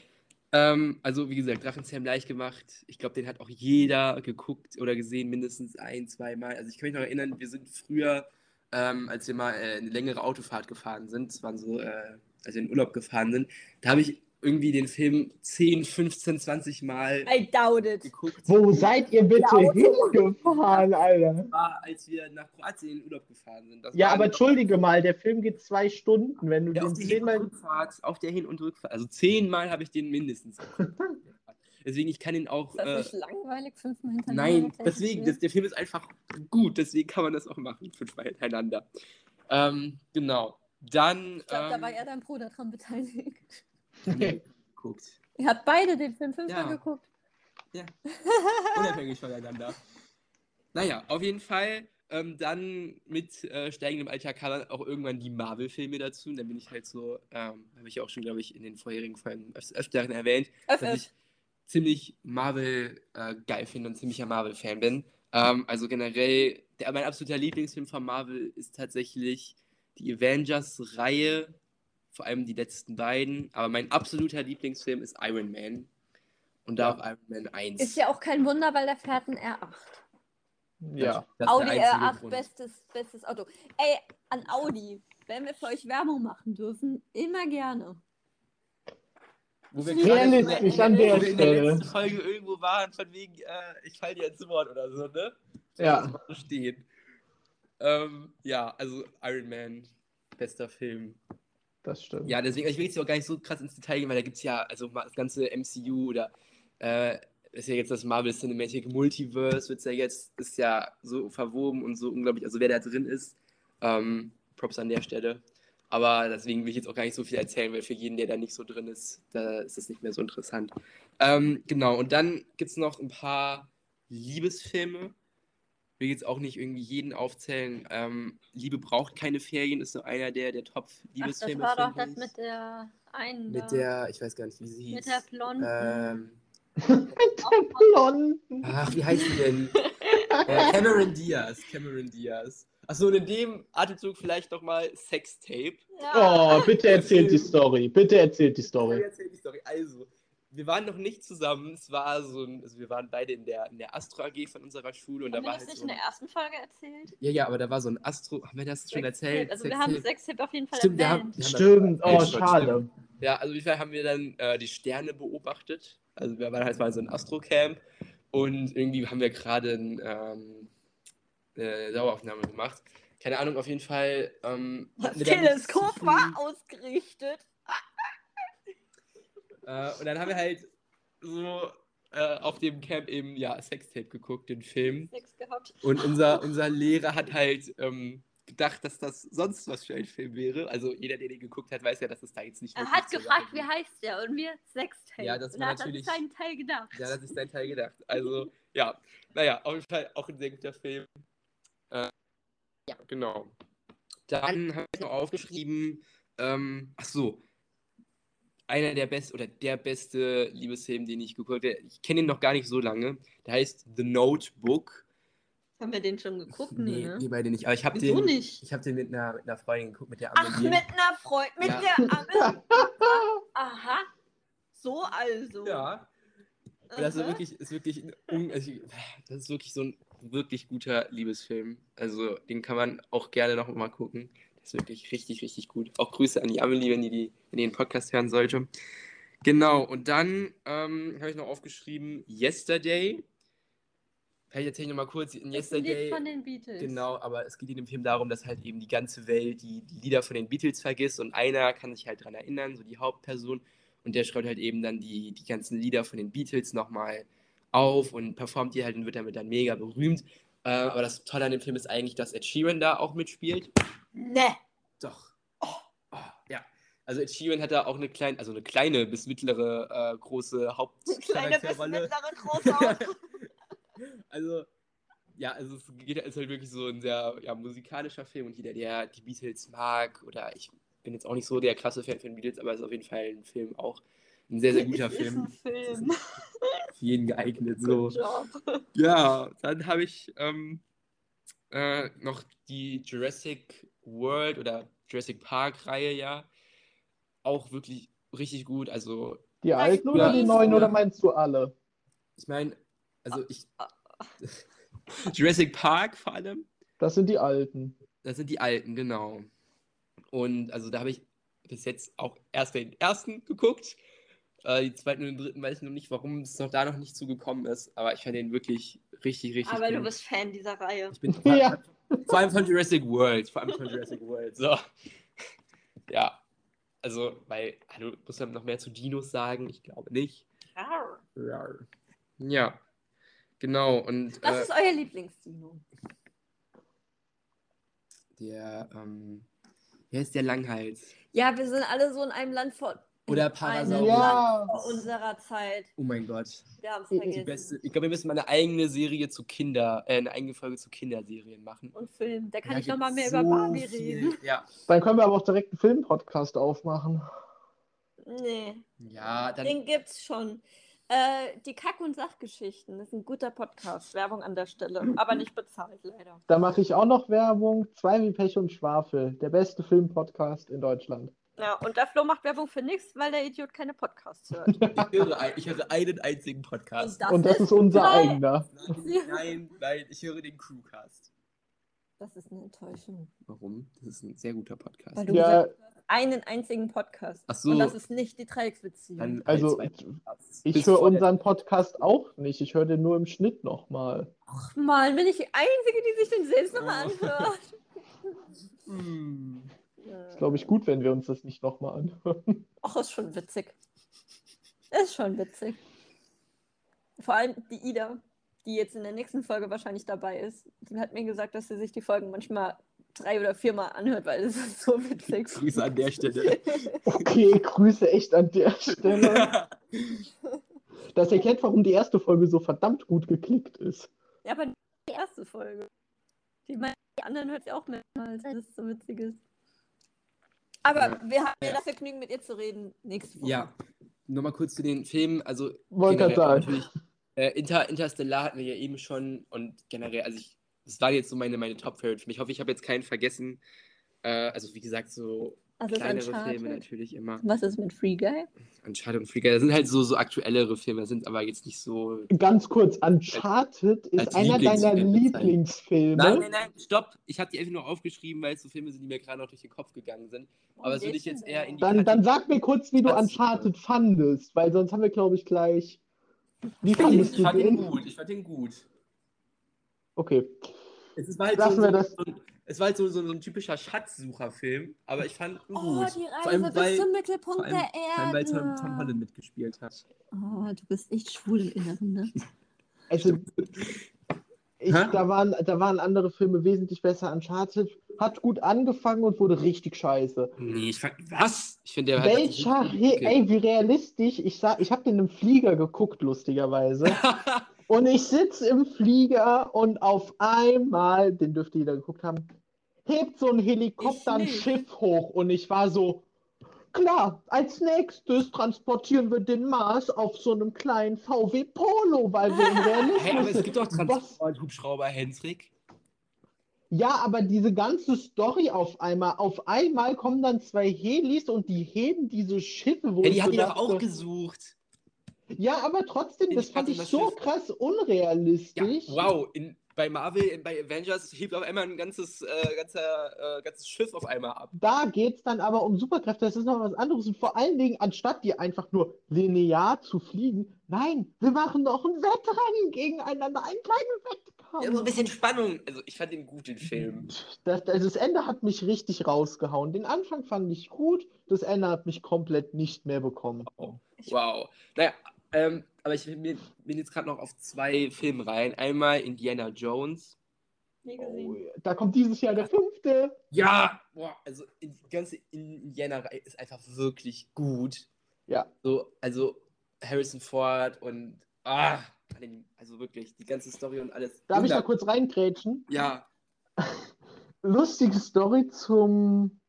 Ähm, also, wie gesagt, Drachenzähm leicht gemacht. Ich glaube, den hat auch jeder geguckt oder gesehen, mindestens ein, zweimal. Also, ich kann mich noch erinnern, wir sind früher, ähm, als wir mal äh, eine längere Autofahrt gefahren sind, das waren so, äh, als wir in den Urlaub gefahren sind, da habe ich irgendwie den Film 10, 15, 20 Mal I doubt it. geguckt. Wo seid ihr bitte Ja, hingefahren, Alter? Das war, als wir nach Kroatien in den Urlaub gefahren sind. Das Ja, aber entschuldige mal, der Film geht zwei Stunden, wenn du Ja, den zehnmal. Auf der Hin- und Rückfahrt. Also zehnmal habe ich den mindestens. <laughs> Deswegen, ich kann ihn auch. Ist das Äh, nicht langweilig? Fünfmal hintereinander? nein, deswegen, das, der Film ist einfach gut, deswegen kann man das auch machen, fünfmal hintereinander. Ähm, genau. Dann. Ich glaube, da ähm, war eher dein Bruder dran beteiligt. Nee, <laughs> guckt. Ihr habt beide den Film fünfmal Ja. geguckt. Unabhängig voneinander. Naja, auf jeden Fall. Ähm, dann mit äh, steigendem Alter kam dann auch irgendwann die Marvel-Filme dazu. Und dann bin ich halt so, ähm, habe ich auch schon, glaube ich, in den vorherigen Folgen öf öfteren erwähnt, Öff, dass ich ziemlich Marvel äh, geil finde und ziemlicher Marvel-Fan bin. Ähm, also generell, der, mein absoluter Lieblingsfilm von Marvel ist tatsächlich die Avengers-Reihe, vor allem die letzten beiden. Aber mein absoluter Lieblingsfilm ist Iron Man. Und da auch Iron Man 1. Ist ja auch kein Wunder, weil der fährt ein R8. Ja. Das Audi einzige R8, Grund. bestes, bestes Auto. Ey, an Audi, wenn wir für euch Werbung machen dürfen, immer gerne. Wo wir gerade an der wir in der Stelle. letzten Folge irgendwo waren, von wegen, äh, ich falle dir ins Wort oder so, ne? Ja. Stehen. Ähm, ja, also Iron Man, bester Film. Das stimmt. Ja, deswegen, ich will jetzt auch gar nicht so krass ins Detail gehen, weil da gibt es ja, also das ganze MCU oder äh, ist ja jetzt das Marvel Cinematic Multiverse, wird ja jetzt, ist ja so verwoben und so unglaublich, also wer da drin ist, ähm, Props an der Stelle. Aber deswegen will ich jetzt auch gar nicht so viel erzählen, weil für jeden, der da nicht so drin ist, da ist das nicht mehr so interessant. Ähm, genau, und dann gibt es noch ein paar Liebesfilme. Ich will jetzt auch nicht irgendwie jeden aufzählen. Ähm, Liebe braucht keine Ferien ist so einer der, der Ach, das Top-Liebesfilme. war doch das mit der einen. Mit da. der, ich weiß gar nicht, wie sie hieß. Mit der Blonden. Ähm, Blonden. ach, wie heißt sie denn? äh, Cameron Diaz. Cameron Diaz. Achso, und in dem Atemzug vielleicht nochmal Sextape. Ja. Oh, bitte erzählt die Story. Bitte erzählt die Story. erzähl die Story. Also, wir waren noch nicht zusammen. Es war so ein, also wir waren beide in der, in der Astro AG von unserer Schule und Haben da wir war das halt nicht so in ein, der ersten Folge erzählt? Ja, ja, aber da war so ein Astro. Haben wir das schon erzählt? Also wir Sextape? haben Sextape auf jeden Fall Stimmt, wir haben- erwähnt. wir Stimmt, oh, Stimmt. schade. Ja, also auf jeden Fall haben wir dann äh, die Sterne beobachtet. Also wir waren halt mal so ein Astrocamp und irgendwie haben wir gerade ein, ähm, eine Daueraufnahme gemacht. Keine Ahnung, auf jeden Fall. Ähm, Das wir Teleskop war ausgerichtet. Äh, und dann haben wir halt so äh, auf dem Camp eben ja Sextape geguckt, den Film. Sex gehabt. Und unser, unser Lehrer hat halt ähm, gedacht, dass das sonst was für ein Film wäre. Also jeder, der den geguckt hat, weiß ja, dass es da jetzt nicht Er hat gefragt, wie heißt der? Und wir Sextape. Ja, das Und war hat natürlich- an seinen Teil gedacht. Ja, das ist dein Teil gedacht. Also, ja, naja, auf jeden Fall auch ein sehr guter Film. Äh, ja, genau. Dann habe ich noch aufgeschrieben, ähm, ach so, einer der besten oder der beste Liebesfilm, den ich geguckt habe. Ich kenne ihn noch gar nicht so lange. Der heißt The Notebook. Haben wir den schon geguckt? Nee, ne? wir beide nicht. Aber ich habe Wieso den, nicht? ich habe den mit einer, mit einer Freundin geguckt, mit der Ach, Amelie. mit einer Freundin. Mit Ja. der Anne. <laughs> Aha. So also. Ja. Und das ist Aha. wirklich, ist wirklich, ein, also ich- das ist wirklich so ein wirklich guter Liebesfilm. Also den kann man auch gerne noch mal gucken. Ist wirklich richtig, richtig gut. Auch Grüße an die Amelie, wenn die, die wenn die den Podcast hören sollte. Genau, und dann ähm, habe ich noch aufgeschrieben Yesterday. Vielleicht erzähle ich noch mal kurz. In Das ein Lied Yesterday, von den Beatles. Genau, aber es geht in dem Film darum, dass halt eben die ganze Welt die, die Lieder von den Beatles vergisst und einer kann sich halt dran erinnern, so die Hauptperson, und der schreibt halt eben dann die, die ganzen Lieder von den Beatles nochmal auf und performt die halt und wird damit dann mega berühmt. Äh, aber das Tolle an dem Film ist eigentlich, dass Ed Sheeran da auch mitspielt. Ne. Doch. Oh, ja. Also Ed Sheeran hat da auch eine kleine, also eine kleine bis mittlere äh, große Kleine bis mittlere große <laughs> auch. also, ja, also es geht, ist halt wirklich so ein sehr ja, musikalischer Film und jeder, der die Beatles mag, oder ich bin jetzt auch nicht so der krasse Fan von Beatles, aber es ist auf jeden Fall ein Film auch ein sehr, sehr guter <laughs> Es Film. Ist ein Film. Für jeden geeignet. So. Ja, dann habe ich ähm, äh, noch die Jurassic World oder Jurassic Park Reihe ja auch wirklich richtig gut. Also Die alten oder die neuen oder meinst du alle? ich meine, also ich <laughs> Jurassic Park vor allem, Das sind die alten. das sind die alten, genau. Und also da habe ich bis jetzt auch erst den ersten geguckt. Äh, die zweiten und den dritten weiß ich noch nicht, warum es noch da noch nicht zugekommen ist, aber ich fand den wirklich richtig, richtig Aber gut. du bist Fan dieser Reihe. Ich bin <laughs> Ja. Vor allem von Jurassic World. Vor allem von Jurassic World. So. Ja. Also, weil, hallo, muss man noch mehr zu Dinos sagen? Ich glaube nicht. Arr. Rar. Ja. Genau. Und Was äh, ist euer Lieblingsdino? der, ähm, wer ist der Langhals? Ja, wir sind alle so in einem Land vor. Oder Parasaurus. Ja. Unserer Zeit. Oh mein Gott. Wir haben es vergessen. beste, ich glaube, wir müssen mal eine eigene Serie zu Kinder, äh, eine eigene Folge zu Kinderserien machen. Und Film. Da kann Da ich noch mal mehr gibt's über so Barbie viel. reden. <laughs> Ja. Dann können wir aber auch direkt einen Filmpodcast aufmachen. Nee, Ja, dann. den gibt's schon. Äh, die Kack- und Sachgeschichten. Das ist ein guter Podcast. Werbung an der Stelle. Aber nicht bezahlt, leider. Da mache ich auch noch Werbung. Zwei wie Pech und Schwafel. Der beste Filmpodcast in Deutschland. Ja, und der Flo macht Werbung für nichts, weil der Idiot keine Podcasts hört. <laughs> Ich höre, ein- ich höre einen einzigen Podcast. und das ist unser toll. eigener. Nein, nein, nein, ich höre den Crewcast. Das ist eine Enttäuschung. Warum? Das ist ein sehr guter Podcast. Weil du Ja, gesagt hast, einen einzigen Podcast. Ach so. Und das ist nicht die Dreiecksbeziehung. Dann Also. Ich Bis höre unseren Podcast auch nicht. Ich höre den nur im Schnitt nochmal. Ach man, bin ich die Einzige, die sich den selbst nochmal Oh. anhört. <laughs> Hm. Ist, glaube ich, gut, wenn wir uns das nicht nochmal anhören. Ach, ist schon witzig. Ist schon witzig. Vor allem die Ida, die jetzt in der nächsten Folge wahrscheinlich dabei ist, die hat mir gesagt, dass sie sich die Folgen manchmal drei oder viermal anhört, weil es ist so witzig. Grüße an der Stelle. <laughs> Okay, Grüße echt an der Stelle. <laughs> Das erklärt, warum die erste Folge so verdammt gut geklickt ist. Ja, aber die erste Folge. Die, meine, die anderen hört sie auch mehrmals, weil es so witzig ist. Aber Ja. wir haben ja das Vergnügen, mit ihr zu reden. Nächste Woche. ja, nochmal kurz zu den Filmen. Also generell natürlich, äh, Inter, Interstellar hatten wir ja eben schon und generell, also ich, das waren jetzt so meine, meine Top-Favorite-Filme. Ich hoffe, ich habe jetzt keinen vergessen. Äh, also wie gesagt, so Also ist kleinere. Filme natürlich immer. Was ist mit Free Guy? Uncharted und Freaker, das sind halt so, so aktuellere Filme, sind aber jetzt nicht so. Ganz kurz, Uncharted ist Als einer deiner. Lieblingsfilme. Nein, nein, nein, stopp! Ich habe die einfach nur aufgeschrieben, weil es so Filme sind, die mir gerade noch durch den Kopf gegangen sind. Aber das würde ich jetzt eher in die Dann, dann sag mir kurz, wie du Was? Uncharted fandest, weil sonst haben wir, glaube ich, gleich. Wie Ich fandest du fand den den? gut, ich fand den gut. Okay. Es war halt, Lassen so, wir das. so, ein- es war halt so, so, so ein typischer Schatzsucherfilm, aber ich fand ihn Oh, gut. die Vor allem, Reise weil- bis zum Mittelpunkt allem, der vor allem weil Erde. Tom, Tom Holland mitgespielt hat. Oh, du bist echt schwul im Inneren, ne? Also, ich, da, waren, da waren andere Filme wesentlich besser. Uncharted hat gut angefangen und wurde richtig scheiße. Nee, ich fand. Was? Ich finde, der Welcher, Re ey, wie realistisch. Ich, sag, ich habe den im Flieger geguckt, lustigerweise. <laughs> Und ich sitze im Flieger und auf einmal, den dürfte jeder geguckt haben, hebt so ein Helikopter ein. Schiff hoch und ich war so, klar, als nächstes transportieren wir den Mars auf so einem kleinen VW Polo, weil wir im Realismus <laughs> Hä, aber es gibt doch? Transport-Hubschrauber, Hendrik. Ja, aber diese ganze Story auf einmal, auf einmal kommen dann zwei Helis und die heben diese Schiffe, wo Ja, ich die hat die doch auch gesucht. Ja, aber trotzdem, In das fand ich so Schiff. krass Ja, unrealistisch. wow. In, bei Marvel, bei Avengers hebt auf einmal ein ganzes, äh, ganzer, äh, ganzes Schiff auf einmal ab. Da geht es dann aber um Superkräfte, das ist noch was anderes. Und vor allen Dingen, anstatt die einfach nur linear zu fliegen, nein, wir machen noch ein Wettrennen gegeneinander, einen kleinen Wettkampf. Ja, so ein bisschen Spannung. Also ich fand den gut, den Film. Das, das, das Ende hat mich richtig rausgehauen. Den Anfang fand ich gut, das Ende hat mich komplett nicht mehr bekommen. Wow. Naja, ähm, aber ich bin, bin jetzt gerade noch auf zwei Filme rein. Einmal Indiana Jones. Nie Oh, da kommt dieses Jahr der fünfte. Ja, boah, also die ganze Indiana-Reihe ist einfach wirklich gut. Ja. So, also Harrison Ford und ah, also wirklich, die ganze Story und alles. Darf ich da kurz reingrätschen? Ja, <laughs> Lustige Story zum.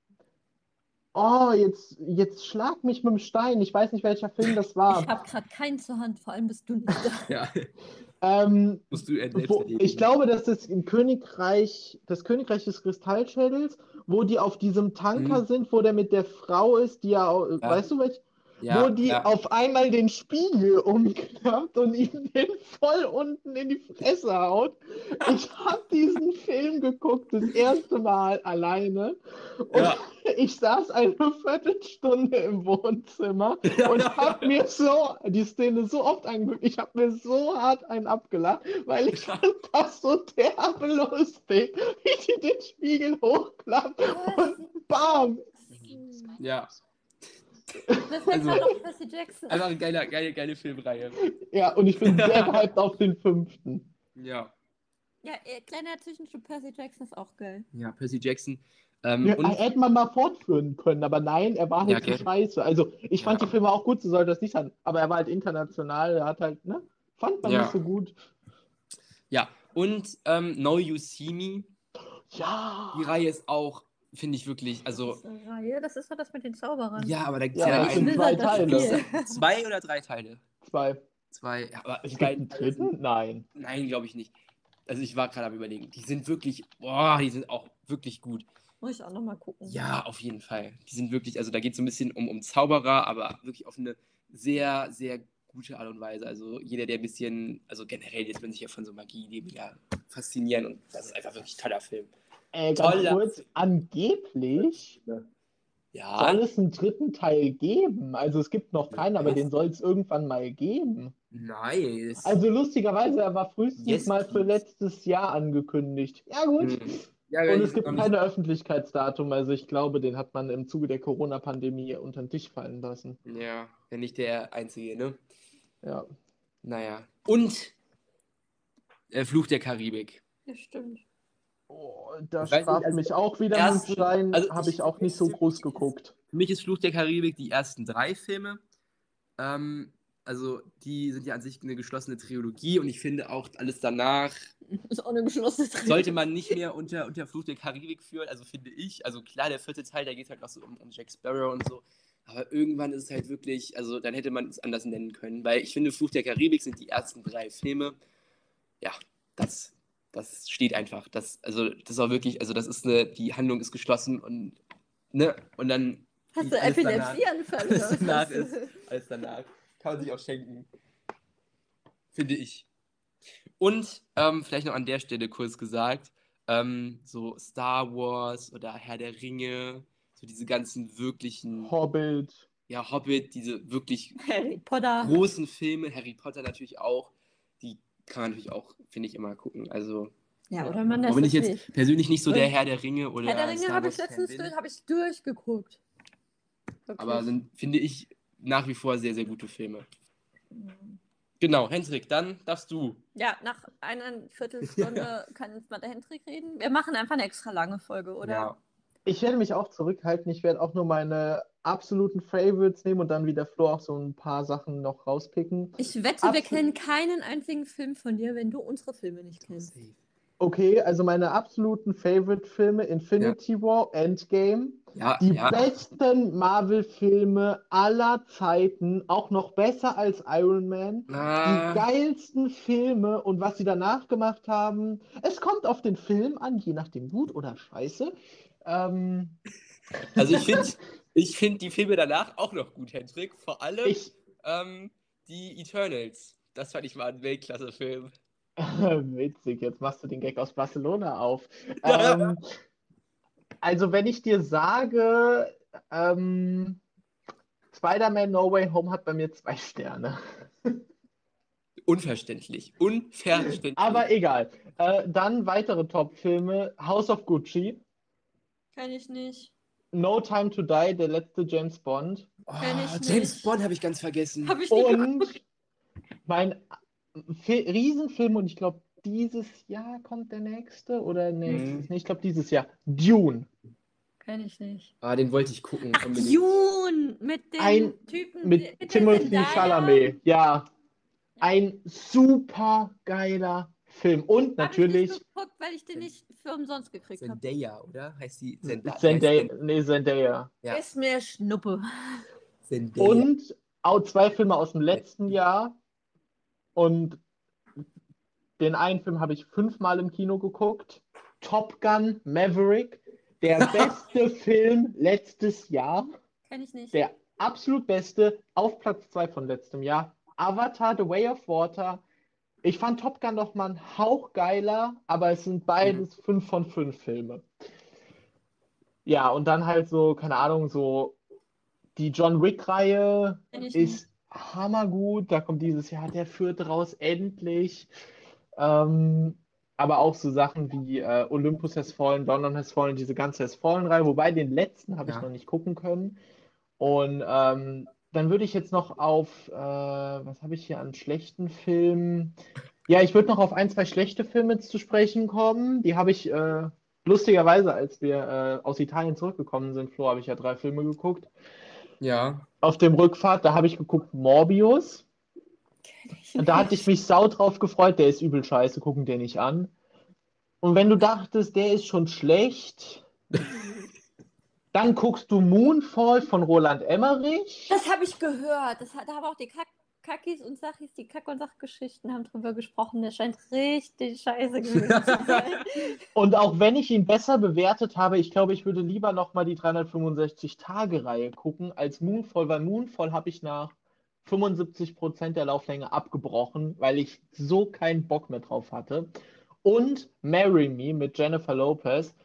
Oh, jetzt, jetzt schlag mich mit dem Stein. Ich weiß nicht, welcher Film das Ich war. habe gerade keinen zur Hand, vor allem bist du nicht da. <laughs> ja. Ähm, Musst du wo, ich glaube, das ist im Königreich, das Königreich des Kristallschädels, wo die auf diesem Tanker Mhm. sind, wo der mit der Frau ist, die ja, au- weißt du, welch, ja, wo die ja. auf einmal den Spiegel umklappt und ihm den voll unten in die Fresse haut. Ich habe diesen Film geguckt, das erste Mal alleine. Und Ja. ich saß eine Viertelstunde im Wohnzimmer und habe mir so die Szene so oft angeguckt. Ich habe mir so hart einen abgelacht, weil ich fand das so derbe lustig, wie die den Spiegel hochklappt und bam! ja, Das Also- gerade auf Percy Jackson. einfach eine geile, geile, geile Filmreihe. Ja, und ich bin sehr <laughs> gehypt auf den fünften. Ja, Ja, äh, kleiner Zwischenschub, Percy Jackson ist auch geil. ja, Percy Jackson. Ähm, Ja, und hätte man mal fortführen können, aber nein, er war halt Ja, zu okay. scheiße. Also, ich fand Ja. die Filme auch gut, so sollte das nicht sein. Aber er war halt international, er hat halt, ne? Fand man Ja. nicht so gut. ja, und ähm, Now You See Me. Ja. Die Reihe ist auch, finde ich wirklich, also, Das ist Reihe, das ist doch das mit den Zauberern. ja, aber da gibt es Ja, ja, einen, zwei Teile. <laughs> Zwei oder drei Teile. Zwei. Zwei, ja, aber einen beiden dritten? Nein. Nein, glaube ich nicht. Also ich war gerade am überlegen. Die sind wirklich, boah, die sind auch wirklich gut. Muss ich auch nochmal gucken. Ja, auf jeden Fall. Die sind wirklich, also da geht es so ein bisschen um, um Zauberer, aber wirklich auf eine sehr, sehr gute Art und Weise. Also jeder, der ein bisschen, also generell lässt man sich ja von so Magie mega faszinieren und das ist einfach wirklich ein toller Film. Äh, ganz Toller kurz, angeblich Ja, soll es einen dritten Teil geben. Also es gibt noch keinen, aber den soll es irgendwann mal geben. nice. Also lustigerweise, er war frühestens Yes, mal für letztes Jahr angekündigt. Ja gut, Hm. Ja, Und es gibt keine Öffentlichkeitsdatum, also ich glaube, den hat man im Zuge der Corona-Pandemie unter den Tisch fallen lassen. Ja, wenn nicht der einzige, ne? Ja. Naja. Und äh, Fluch der Karibik. Ja, stimmt. Oh, da straft also mich auch wieder mit Stein, also habe ich- auch nicht so groß geguckt. Für mich ist Fluch der Karibik die ersten drei Filme. Ähm, also die sind ja an sich eine geschlossene Trilogie und ich finde auch alles danach <laughs> Ist auch eine geschlossene Trilogie. sollte man nicht mehr unter, unter Fluch der Karibik führen, also finde ich. Also klar, der vierte Teil, da geht es halt noch so um, um Jack Sparrow und so. Aber irgendwann ist es halt wirklich, also dann hätte man es anders nennen können, weil ich finde, Fluch der Karibik sind die ersten drei Filme. Ja, das, das steht einfach. Das, also das ist auch wirklich, also das ist eine, die Handlung ist geschlossen und ne, und dann Hast du Epilepsieanfall? alles danach ist, alles danach. Kann man sich auch schenken. Finde ich. Und ähm, vielleicht noch an der Stelle kurz gesagt, ähm, so Star Wars oder Herr der Ringe, so diese ganzen wirklichen, Hobbit. ja, Hobbit, diese wirklich Harry Potter. großen Filme, Harry Potter natürlich auch, kann man natürlich auch, finde ich, immer gucken. Also, Ja, oder man auch lässt wenn ich jetzt nicht. persönlich nicht so der Herr der Ringe oder Herr der Ringe habe ich letztens durch, habe ich durchgeguckt. Wirklich. aber sind, finde ich, nach wie vor sehr, sehr gute Filme. Genau, Hendrik, dann darfst du. Ja, nach einer Viertelstunde <laughs> kann jetzt mal der Hendrik reden. Wir machen einfach eine extra lange Folge, oder? Ja. Ich werde mich auch zurückhalten. Ich werde auch nur meine absoluten Favorites nehmen und dann wie der Flo auch so ein paar Sachen noch rauspicken. Ich wette, wir Absolut. kennen keinen einzigen Film von dir, wenn du unsere Filme nicht kennst. Okay, also meine absoluten Favorite-Filme: Infinity War, Endgame. Ja, Die ja. besten Marvel-Filme aller Zeiten, auch noch besser als Iron Man. Die Ah, geilsten Filme und was sie danach gemacht haben. Es kommt auf den Film an, je nachdem gut oder scheiße. Ähm, also ich finde <laughs> ich find die Filme danach auch noch gut, Hendrik. Vor allem ich, ähm, die Eternals. Das fand ich mal ein Weltklasse-Film. <laughs> witzig, jetzt machst du den Gag aus Barcelona auf. <laughs> Ähm, also wenn ich dir sage, ähm, Spider-Man No Way Home hat bei mir zwei Sterne. <laughs> Unverständlich. Unverständlich. Aber egal. Äh, dann weitere Top-Filme: House of Gucci, Kenn ich nicht. No Time to Die, der letzte James Bond. oh, James nicht. Bond habe ich ganz vergessen. Habe ich geguckt. Und mein Fi- Riesenfilm, und ich glaube, dieses Jahr kommt der nächste oder nächstes, Mhm. nee, ich glaube, dieses Jahr. Dune. Kenn ich nicht. Ah, den wollte ich gucken. Ach. Dune! Mit dem Ein- Typen. Mit mit Timothy. Chalamet. Ja, ein super geiler Film. Und Hab ich natürlich nicht geguckt, weil ich den nicht für umsonst gekriegt habe. Zendaya, oder? Heißt die Zendaya? Zendaya, nee, Zendaya. Ja. Ist mir Schnuppe. Zendaya. Und auch zwei Filme aus dem letzten Jahr. Und den einen Film habe ich fünfmal im Kino geguckt. Top Gun Maverick, der <laughs> beste Film letztes Jahr. Kenn ich nicht. Der absolut beste auf Platz 2 von letztem Jahr. Avatar The Way of Water. Ich fand Top Gun noch mal einen Hauch geiler, aber es sind beides 5 von 5 Filme. Ja, und dann halt so, keine Ahnung, so die John Wick-Reihe ich ist hammergut. Da kommt dieses Jahr der vierte raus, endlich. Ähm, aber auch so Sachen wie äh, Olympus Has Fallen, London Has Fallen, diese ganze Has Fallen-Reihe, wobei den letzten habe ich Ja. noch nicht gucken können. Und ähm, dann würde ich jetzt noch auf, äh, was habe ich hier an schlechten Filmen? Ja, ich würde noch auf ein, zwei schlechte Filme zu sprechen kommen. Die habe ich äh, lustigerweise, als wir äh, aus Italien zurückgekommen sind, Flo, habe ich ja drei Filme geguckt. Ja. Auf dem Rückfahrt, da habe ich geguckt Morbius. Und da hatte ich mich sau drauf gefreut. Der ist übel scheiße, gucken den nicht an. Und wenn du dachtest, der ist schon schlecht, <laughs> dann guckst du Moonfall von Roland Emmerich. Das habe ich gehört. Das hat, da haben auch die Kack Kackis und Sachis, die Kack- und Sachgeschichten haben drüber gesprochen. Der scheint richtig scheiße gewesen <laughs> zu sein. Und auch wenn ich ihn besser bewertet habe, ich glaube, ich würde lieber nochmal die 365-Tage-Reihe gucken als Moonfall, weil Moonfall habe ich nach 75% der Lauflänge abgebrochen, weil ich so keinen Bock mehr drauf hatte. Und Marry Me mit Jennifer Lopez.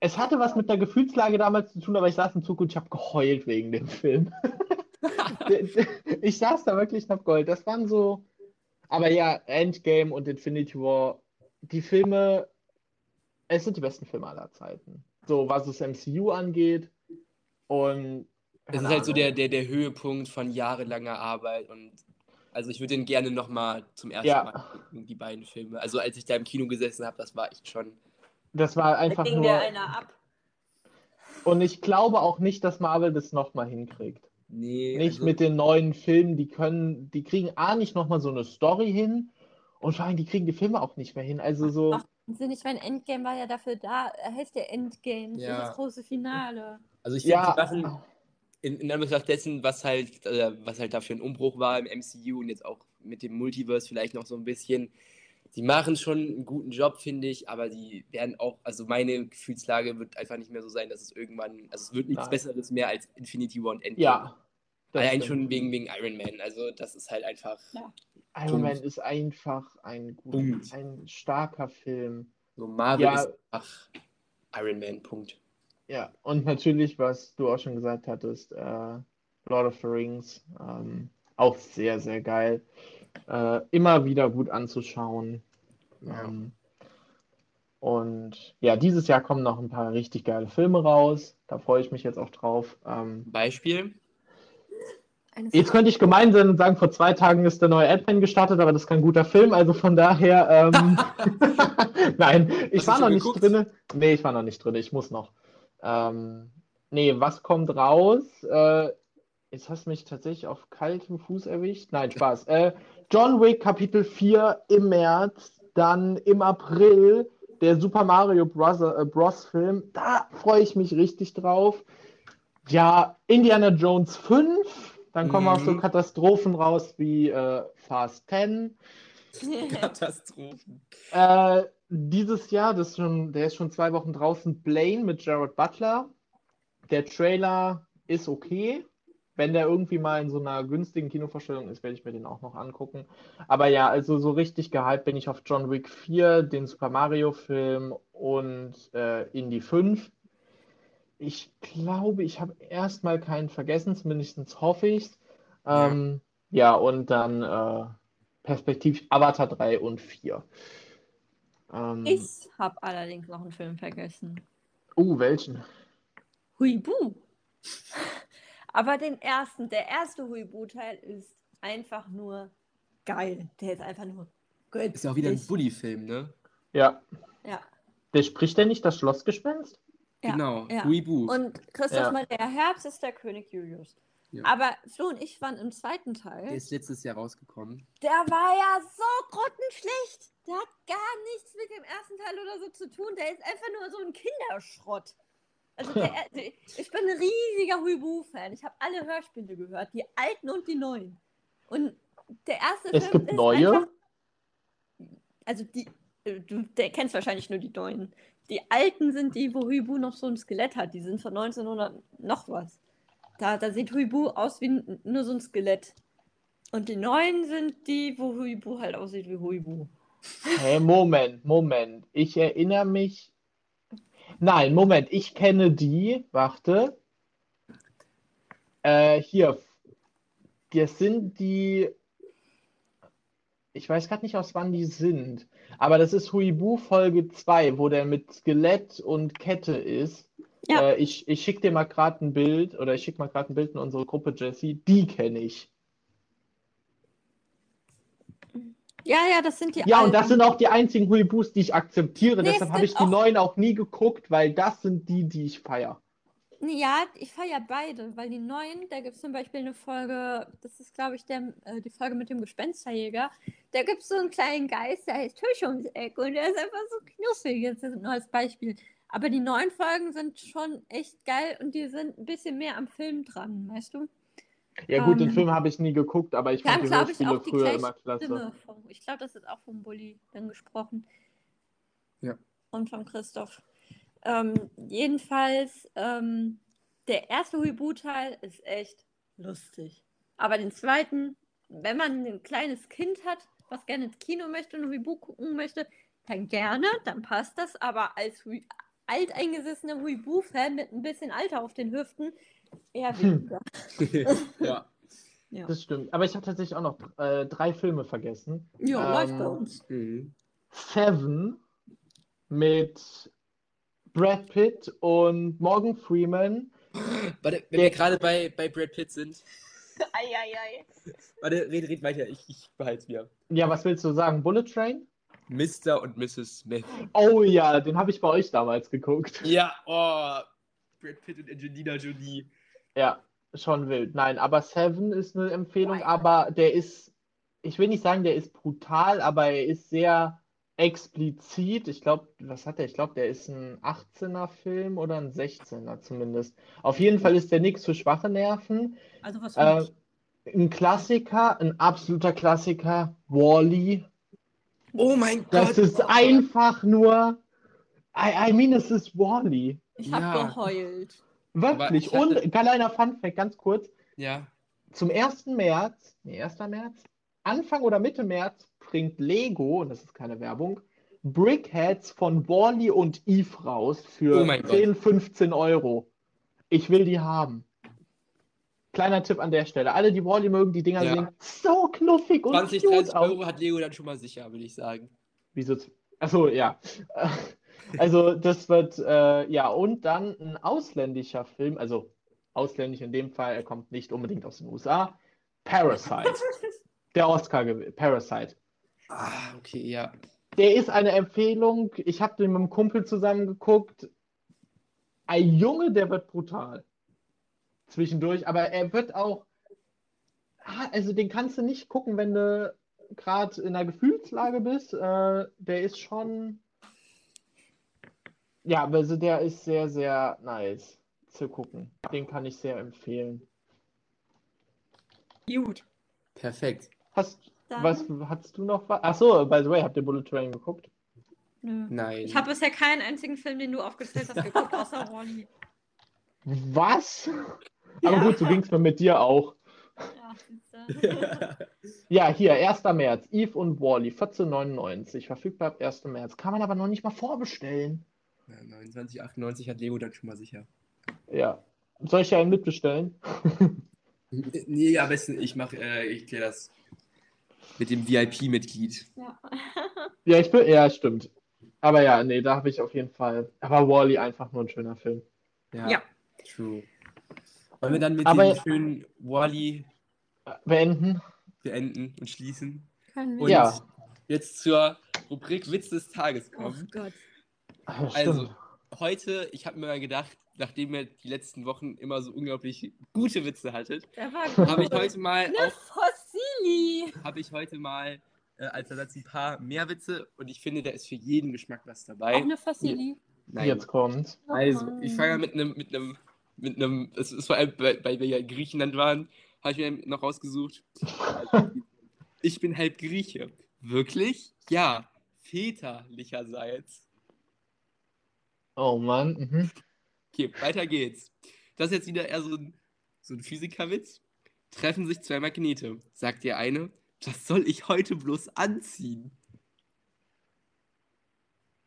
Es hatte was mit der Gefühlslage damals zu tun, aber ich saß im Zug und ich habe geheult wegen dem Film. <laughs> ich saß da wirklich und hab geheult. Das waren so. Aber ja, Endgame und Infinity War, die Filme es sind die besten Filme aller Zeiten. So, was das MCU angeht. Und. Es ist halt so der, der, der Höhepunkt von jahrelanger Arbeit und also ich würde den gerne nochmal zum ersten Ja. Mal gucken, die beiden Filme. Also als ich da im Kino gesessen habe, das war echt schon. Das war Da einfach ging nur. einer ab. Und ich glaube auch nicht, dass Marvel das nochmal hinkriegt. Nee, Nicht also, mit den neuen Filmen, die können, die kriegen A nicht nochmal so eine Story hin und vor allem, die kriegen die Filme auch nicht mehr hin. Also so, Ach, Sind nicht, mein Endgame war ja dafür da, er heißt der Endgame, das Ja. das große Finale. also ich finde, ja, die machen in, in Anbetracht dessen, was halt, äh, was halt da für ein Umbruch war im MCU und jetzt auch mit dem Multiverse vielleicht noch so ein bisschen. Sie machen schon einen guten Job, finde ich, aber die werden auch, also meine Gefühlslage wird einfach nicht mehr so sein, dass es irgendwann, also es wird nichts Nein. Besseres mehr als Infinity War und Endgame. ja. Allein stimmt. schon wegen, wegen Iron Man. Also das ist halt einfach. Ja. Iron Man ist einfach ein, gut, ein starker Film. So Marvel Ja. ist einfach Iron Man, Punkt. Ja, und natürlich, was du auch schon gesagt hattest, äh, Lord of the Rings, ähm, auch sehr, sehr geil. Äh, immer wieder gut anzuschauen. Ja. Ähm, und ja, dieses Jahr kommen noch ein paar richtig geile Filme raus. Da freue ich mich jetzt auch drauf. Ähm, Beispiel? Jetzt könnte ich gemein sein und sagen, vor zwei Tagen ist der neue Ant-Man gestartet, aber das ist kein guter Film. Also von daher, ähm, <laughs> <laughs> nein, ich Hast war noch nicht geguckt? drin. Nee, ich war noch nicht drin. Ich muss noch. Ähm, nee, was kommt raus? Äh, jetzt hast du mich tatsächlich auf kaltem Fuß erwischt. Nein, Spaß. Äh, John Wick Kapitel 4 im März, dann im April der Super Mario Bros. Äh, Bros. Film. Da freue ich mich richtig drauf. Ja, Indiana Jones 5. Dann kommen auch so Mhm. Katastrophen raus wie äh, Fast 10. <laughs> Katastrophen. Äh, dieses Jahr, das ist schon, der ist schon zwei Wochen draußen, Blane mit Jared Butler. Der Trailer ist okay. Wenn der irgendwie mal in so einer günstigen Kinovorstellung ist, werde ich mir den auch noch angucken. Aber ja, also so richtig gehypt bin ich auf John Wick 4, den Super Mario Film und äh, Indie 5. Ich glaube, ich habe erstmal keinen vergessen, zumindest hoffe ich es. Ja. Ähm, ja, und dann äh, perspektivisch Avatar 3 und 4. Ähm, Ich habe allerdings noch einen Film vergessen. uh, welchen? Huibu. Aber den ersten, der erste Huibu-Teil ist einfach nur geil. Der ist einfach nur göttlich. Ist ja auch wieder ein Bully-Film, ne? Ja. Ja. Der spricht der nicht das Schlossgespenst? Ja, Genau, ja. Huibu. Und Christoph Ja. Maria Herbst ist der König Julius. Ja. Aber Flo und ich waren im zweiten Der Teil. ist letztes Jahr rausgekommen. Der war ja so grottenschlecht. Der hat gar nichts mit dem ersten Teil oder so zu tun. Der ist einfach nur so ein Kinderschrott. Also der, <laughs> also ich bin ein riesiger Huibu-Fan. Ich habe alle Hörspiele gehört, die alten und die neuen. Und der erste Es Film gibt ist neue? einfach, also die, äh, du der kennst wahrscheinlich nur die neuen. Die alten sind die, wo Huibu noch so ein Skelett hat. Die sind von 1900 noch was. Da, da sieht Huibu aus wie nur so ein Skelett. Und die neuen sind die, wo Huibu halt aussieht wie Huibu. Hä, Moment, Moment. Ich erinnere mich. Nein, Moment, ich kenne die. Warte. Äh, hier. Das sind die. Ich weiß gerade nicht, aus wann die sind. Aber das ist Huibu Folge 2, wo der mit Skelett und Kette ist. Ja. Äh, ich ich schicke dir mal gerade ein Bild oder ich schicke mal gerade ein Bild in unsere Gruppe, Jessie. Die kenne ich. Ja, ja, das sind die Ja, und alten. das sind auch die einzigen Huibus, die ich akzeptiere. Nee, Deshalb es habe ich die neuen auch nie geguckt, weil das sind die, die ich feiere. Ja, ich feiere beide, weil die neuen, da gibt es zum Beispiel eine Folge, das ist, glaube ich, der, äh, die Folge mit dem Gespensterjäger. Da gibt es so einen kleinen Geist, der heißt Tisch ums Eck und der ist einfach so knusprig, jetzt nur als Beispiel. Aber die neuen Folgen sind schon echt geil und die sind ein bisschen mehr am Film dran, weißt du? Ja, gut, den Ähm, Film habe ich nie geguckt, aber ich fand die glaube ich, Hörspiele auch die früher gleiche immer klasse. Stimme. Von, ich glaube, das ist auch vom Bulli dann gesprochen. Ja. Und von Christoph. Ähm, jedenfalls, ähm, der erste Huibu-Teil ist echt lustig. Aber den zweiten, wenn man ein kleines Kind hat, was gerne ins Kino möchte und Huibu gucken möchte, dann gerne, dann passt das. Aber als Hui alteingesessener Huibu-Fan mit ein bisschen Alter auf den Hüften, eher <laughs> weniger. ja. <laughs> Ja, Das stimmt. Aber ich habe tatsächlich auch noch äh, drei Filme vergessen. ja läuft Ähm, bei uns. Mhm. Seven mit Brad Pitt und Morgan Freeman. Warte, wenn Der- wir gerade bei, bei Brad Pitt sind. <laughs> Eieiei. Warte, red, red weiter, ich, ich behalte es mir. Ja, was willst du sagen? Bullet Train? Mr. und Mrs. Smith. Oh ja, den habe ich bei euch damals geguckt. Ja, oh. Brad Pitt und Angelina Jolie. Ja, schon wild. Nein, aber Seven ist eine Empfehlung, aber der ist, ich will nicht sagen, der ist brutal, aber er ist sehr explizit. Ich glaube, was hat der? Ich glaube, der ist ein 18er Film oder ein 16er zumindest. Auf jeden Fall ist der nichts für schwache Nerven. Also was Äh, ein Klassiker, ein absoluter Klassiker, Wall-E. Oh mein Das Gott. ist oh Gott. einfach nur, I, I mean, es ist Wall-E. Ich habe ja. geheult. Wirklich. ich hatte- Und kleiner Fun-Fact, ganz kurz. Ja. Zum 1. März, nee, 1. März, Anfang oder Mitte März bringt Lego, und das ist keine Werbung, Brickheads von Wally und Eve raus für Oh mein Gott. 10, 15 Euro. Ich will die haben. Kleiner Tipp an der Stelle. Alle, die Wally mögen, die Dinger Ja. sehen so knuffig und 20, cute 30 aus. Euro hat Lego dann schon mal sicher, würde ich sagen. Wieso? Achso, ja. Also, das wird, äh, ja, und dann ein ausländischer Film, also ausländisch in dem Fall, er kommt nicht unbedingt aus den USA. Parasite. <laughs> Der Oscar, Parasite. Ah, okay, ja. Der ist eine Empfehlung. Ich habe den mit einem Kumpel zusammen geguckt. Ein Junge, der wird brutal. Zwischendurch, aber er wird auch. Ah, Also, den kannst du nicht gucken, wenn du gerade in einer Gefühlslage bist. Äh, der ist schon. Ja, also der ist sehr, sehr nice zu gucken. Den kann ich sehr empfehlen. Gut. Perfekt. Hast, Dann- was, hast du noch was? Achso, by the way, habt ihr Bullet Train geguckt? Nö. Nein. Ich habe bisher keinen einzigen Film, den du aufgezählt hast, geguckt, außer <laughs> Wally. Was? Aber Ja. gut, so ging es mir mit dir auch. Ja, siehste. <laughs> Ja, hier, 1. März, Eve und Wally, 14,99, verfügbar ab 1. März. Kann man aber noch nicht mal vorbestellen. Ja, 29,98 hat Lego dann schon mal sicher. Ja. Soll ich ja einen mitbestellen? Nee, am besten, ich mache, äh, ich kläre das mit dem VIP-Mitglied. ja. Ja, ich bin, ja, stimmt. Aber ja, nee, da habe ich auf jeden Fall. Aber Wally einfach nur ein schöner Film. Ja. True. Wollen wir dann mit Aber- dem schönen Wally Äh, Beenden? beenden und schließen? Können wir. Und Ja. jetzt zur Rubrik Witz des Tages Oh kommen. Gott. Ah, Also, stimmt. heute, ich habe mir mal gedacht, nachdem ihr die letzten Wochen immer so unglaublich gute Witze hattet, habe ich heute mal Eine auch Fossili. habe ich heute mal äh, als Ersatz ein paar mehr Witze und ich finde, da ist für jeden Geschmack was Auch dabei. eine Fossili. Nein. Jetzt kommt's. Also, Oh ich Mann. fange mit einem, mit einem, mit einem, es ist vor allem, weil, weil wir ja in Griechenland waren, habe ich mir noch rausgesucht. <laughs> Ich bin halb Grieche. Wirklich? Ja. Väterlicherseits. Oh Mann. Mhm. Okay, weiter geht's. Das ist jetzt wieder eher so ein, so ein Physikerwitz. Treffen sich zwei Magnete. Sagt der eine, was soll ich heute bloß anziehen?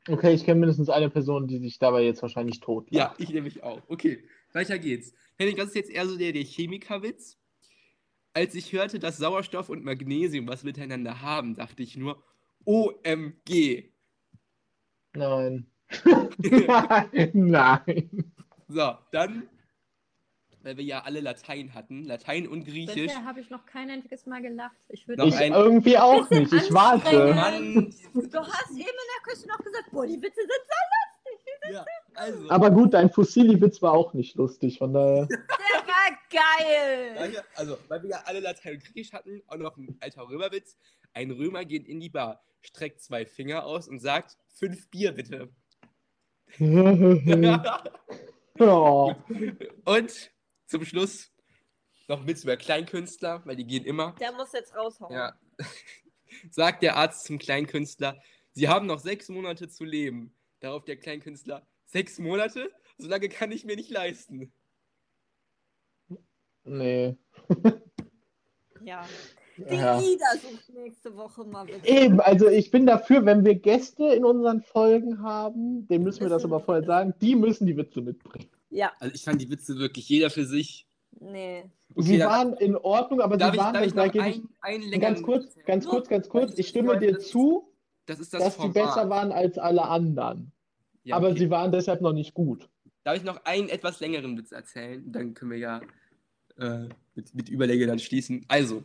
Okay, ich kenne mindestens eine Person, die sich dabei jetzt wahrscheinlich tot Ja, ich nämlich auch. Okay, weiter geht's. Henning, das ist jetzt eher so der, der Chemikerwitz. Als ich hörte, dass Sauerstoff und Magnesium was miteinander haben, dachte ich nur, OMG. Nein. <laughs> Nein. So, dann, weil wir ja alle Latein hatten, Latein und Griechisch. Bisher habe ich noch kein einziges Mal gelacht. Ich würde Noch Ich ein- irgendwie auch nicht. Ich warte. Mann, Du hast eben in der Küche noch gesagt, boah, die Witze sind ja, also. Aber gut, dein Fossili-Witz war auch nicht lustig, von daher. Der war geil. Danke. Also, weil wir ja alle Latein und Griechisch hatten, auch noch ein alter Römerwitz. Ein Römer geht in die Bar, streckt zwei Finger aus und sagt, fünf Bier bitte. Oh. und zum Schluss noch ein Witz über Kleinkünstler, weil die gehen immer. Der muss jetzt raushauen. Ja. <laughs> Sagt der Arzt zum Kleinkünstler, Sie haben noch sechs Monate zu leben. Darauf der Kleinkünstler, sechs Monate? So lange kann ich mir nicht leisten. Nee. ja. Die Ja. Ida sucht nächste Woche mal Witze. Eben, also ich bin dafür, wenn wir Gäste in unseren Folgen haben, denen müssen wir das aber vorher sagen, die müssen die Witze mitbringen. Ja, Also ich fand die Witze wirklich jeder für sich. nee. Sie dann- waren in Ordnung, aber sie ich, waren darf ich noch einen längeren Ganz kurz, ganz kurz, ganz kurz. Ich stimme dir zu, Das ist das dass die Format. besser waren als alle anderen. Ja, aber okay. sie waren deshalb noch nicht gut. Darf ich noch einen etwas längeren Witz erzählen? Dann können wir ja äh, mit, mit Überlege dann schließen. Also,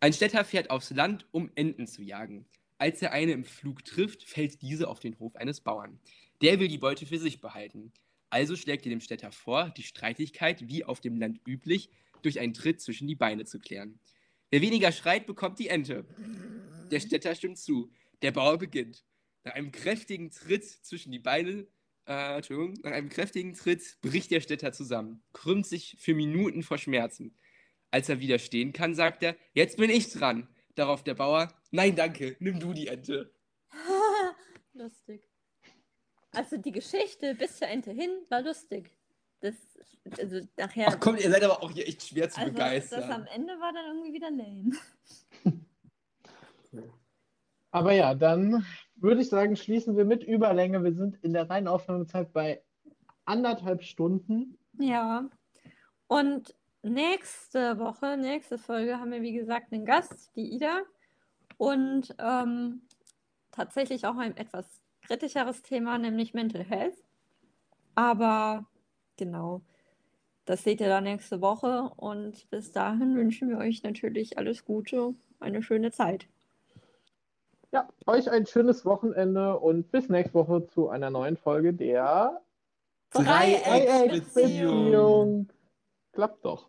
ein Städter fährt aufs Land, um Enten zu jagen. Als er eine im Flug trifft, fällt diese auf den Hof eines Bauern. Der will die Beute für sich behalten. Also schlägt er dem Städter vor, die Streitigkeit, wie auf dem Land üblich, durch einen Tritt zwischen die Beine zu klären. Wer weniger schreit, bekommt die Ente. Der Städter stimmt zu. Der Bauer beginnt. Nach einem kräftigen Tritt zwischen die Beine, äh, Entschuldigung, nach einem kräftigen Tritt bricht der Städter zusammen, krümmt sich für Minuten vor Schmerzen. Als er wieder stehen kann, sagt er, jetzt bin ich dran. Darauf der Bauer, nein, danke, nimm du die Ente. <laughs> lustig. Also die Geschichte bis zur Ente hin war lustig. Das, also nachher. Ach komm, ihr seid aber auch hier echt schwer zu also begeistern. das am Ende war dann irgendwie wieder lame. <laughs> Aber ja, dann würde ich sagen, schließen wir mit Überlänge. Wir sind in der reinen Aufnahmezeit bei anderthalb Stunden. Ja. Und nächste Woche, nächste Folge haben wir, wie gesagt, einen Gast, die Ida. Und ähm, tatsächlich auch ein etwas kritischeres Thema, nämlich Mental Health. Aber genau, das seht ihr dann nächste Woche. Und bis dahin wünschen wir euch natürlich alles Gute, eine schöne Zeit. Ja, euch ein schönes Wochenende und bis nächste Woche zu einer neuen Folge der Dreiecksbeziehung. Dreiecksbeziehung. Klappt doch.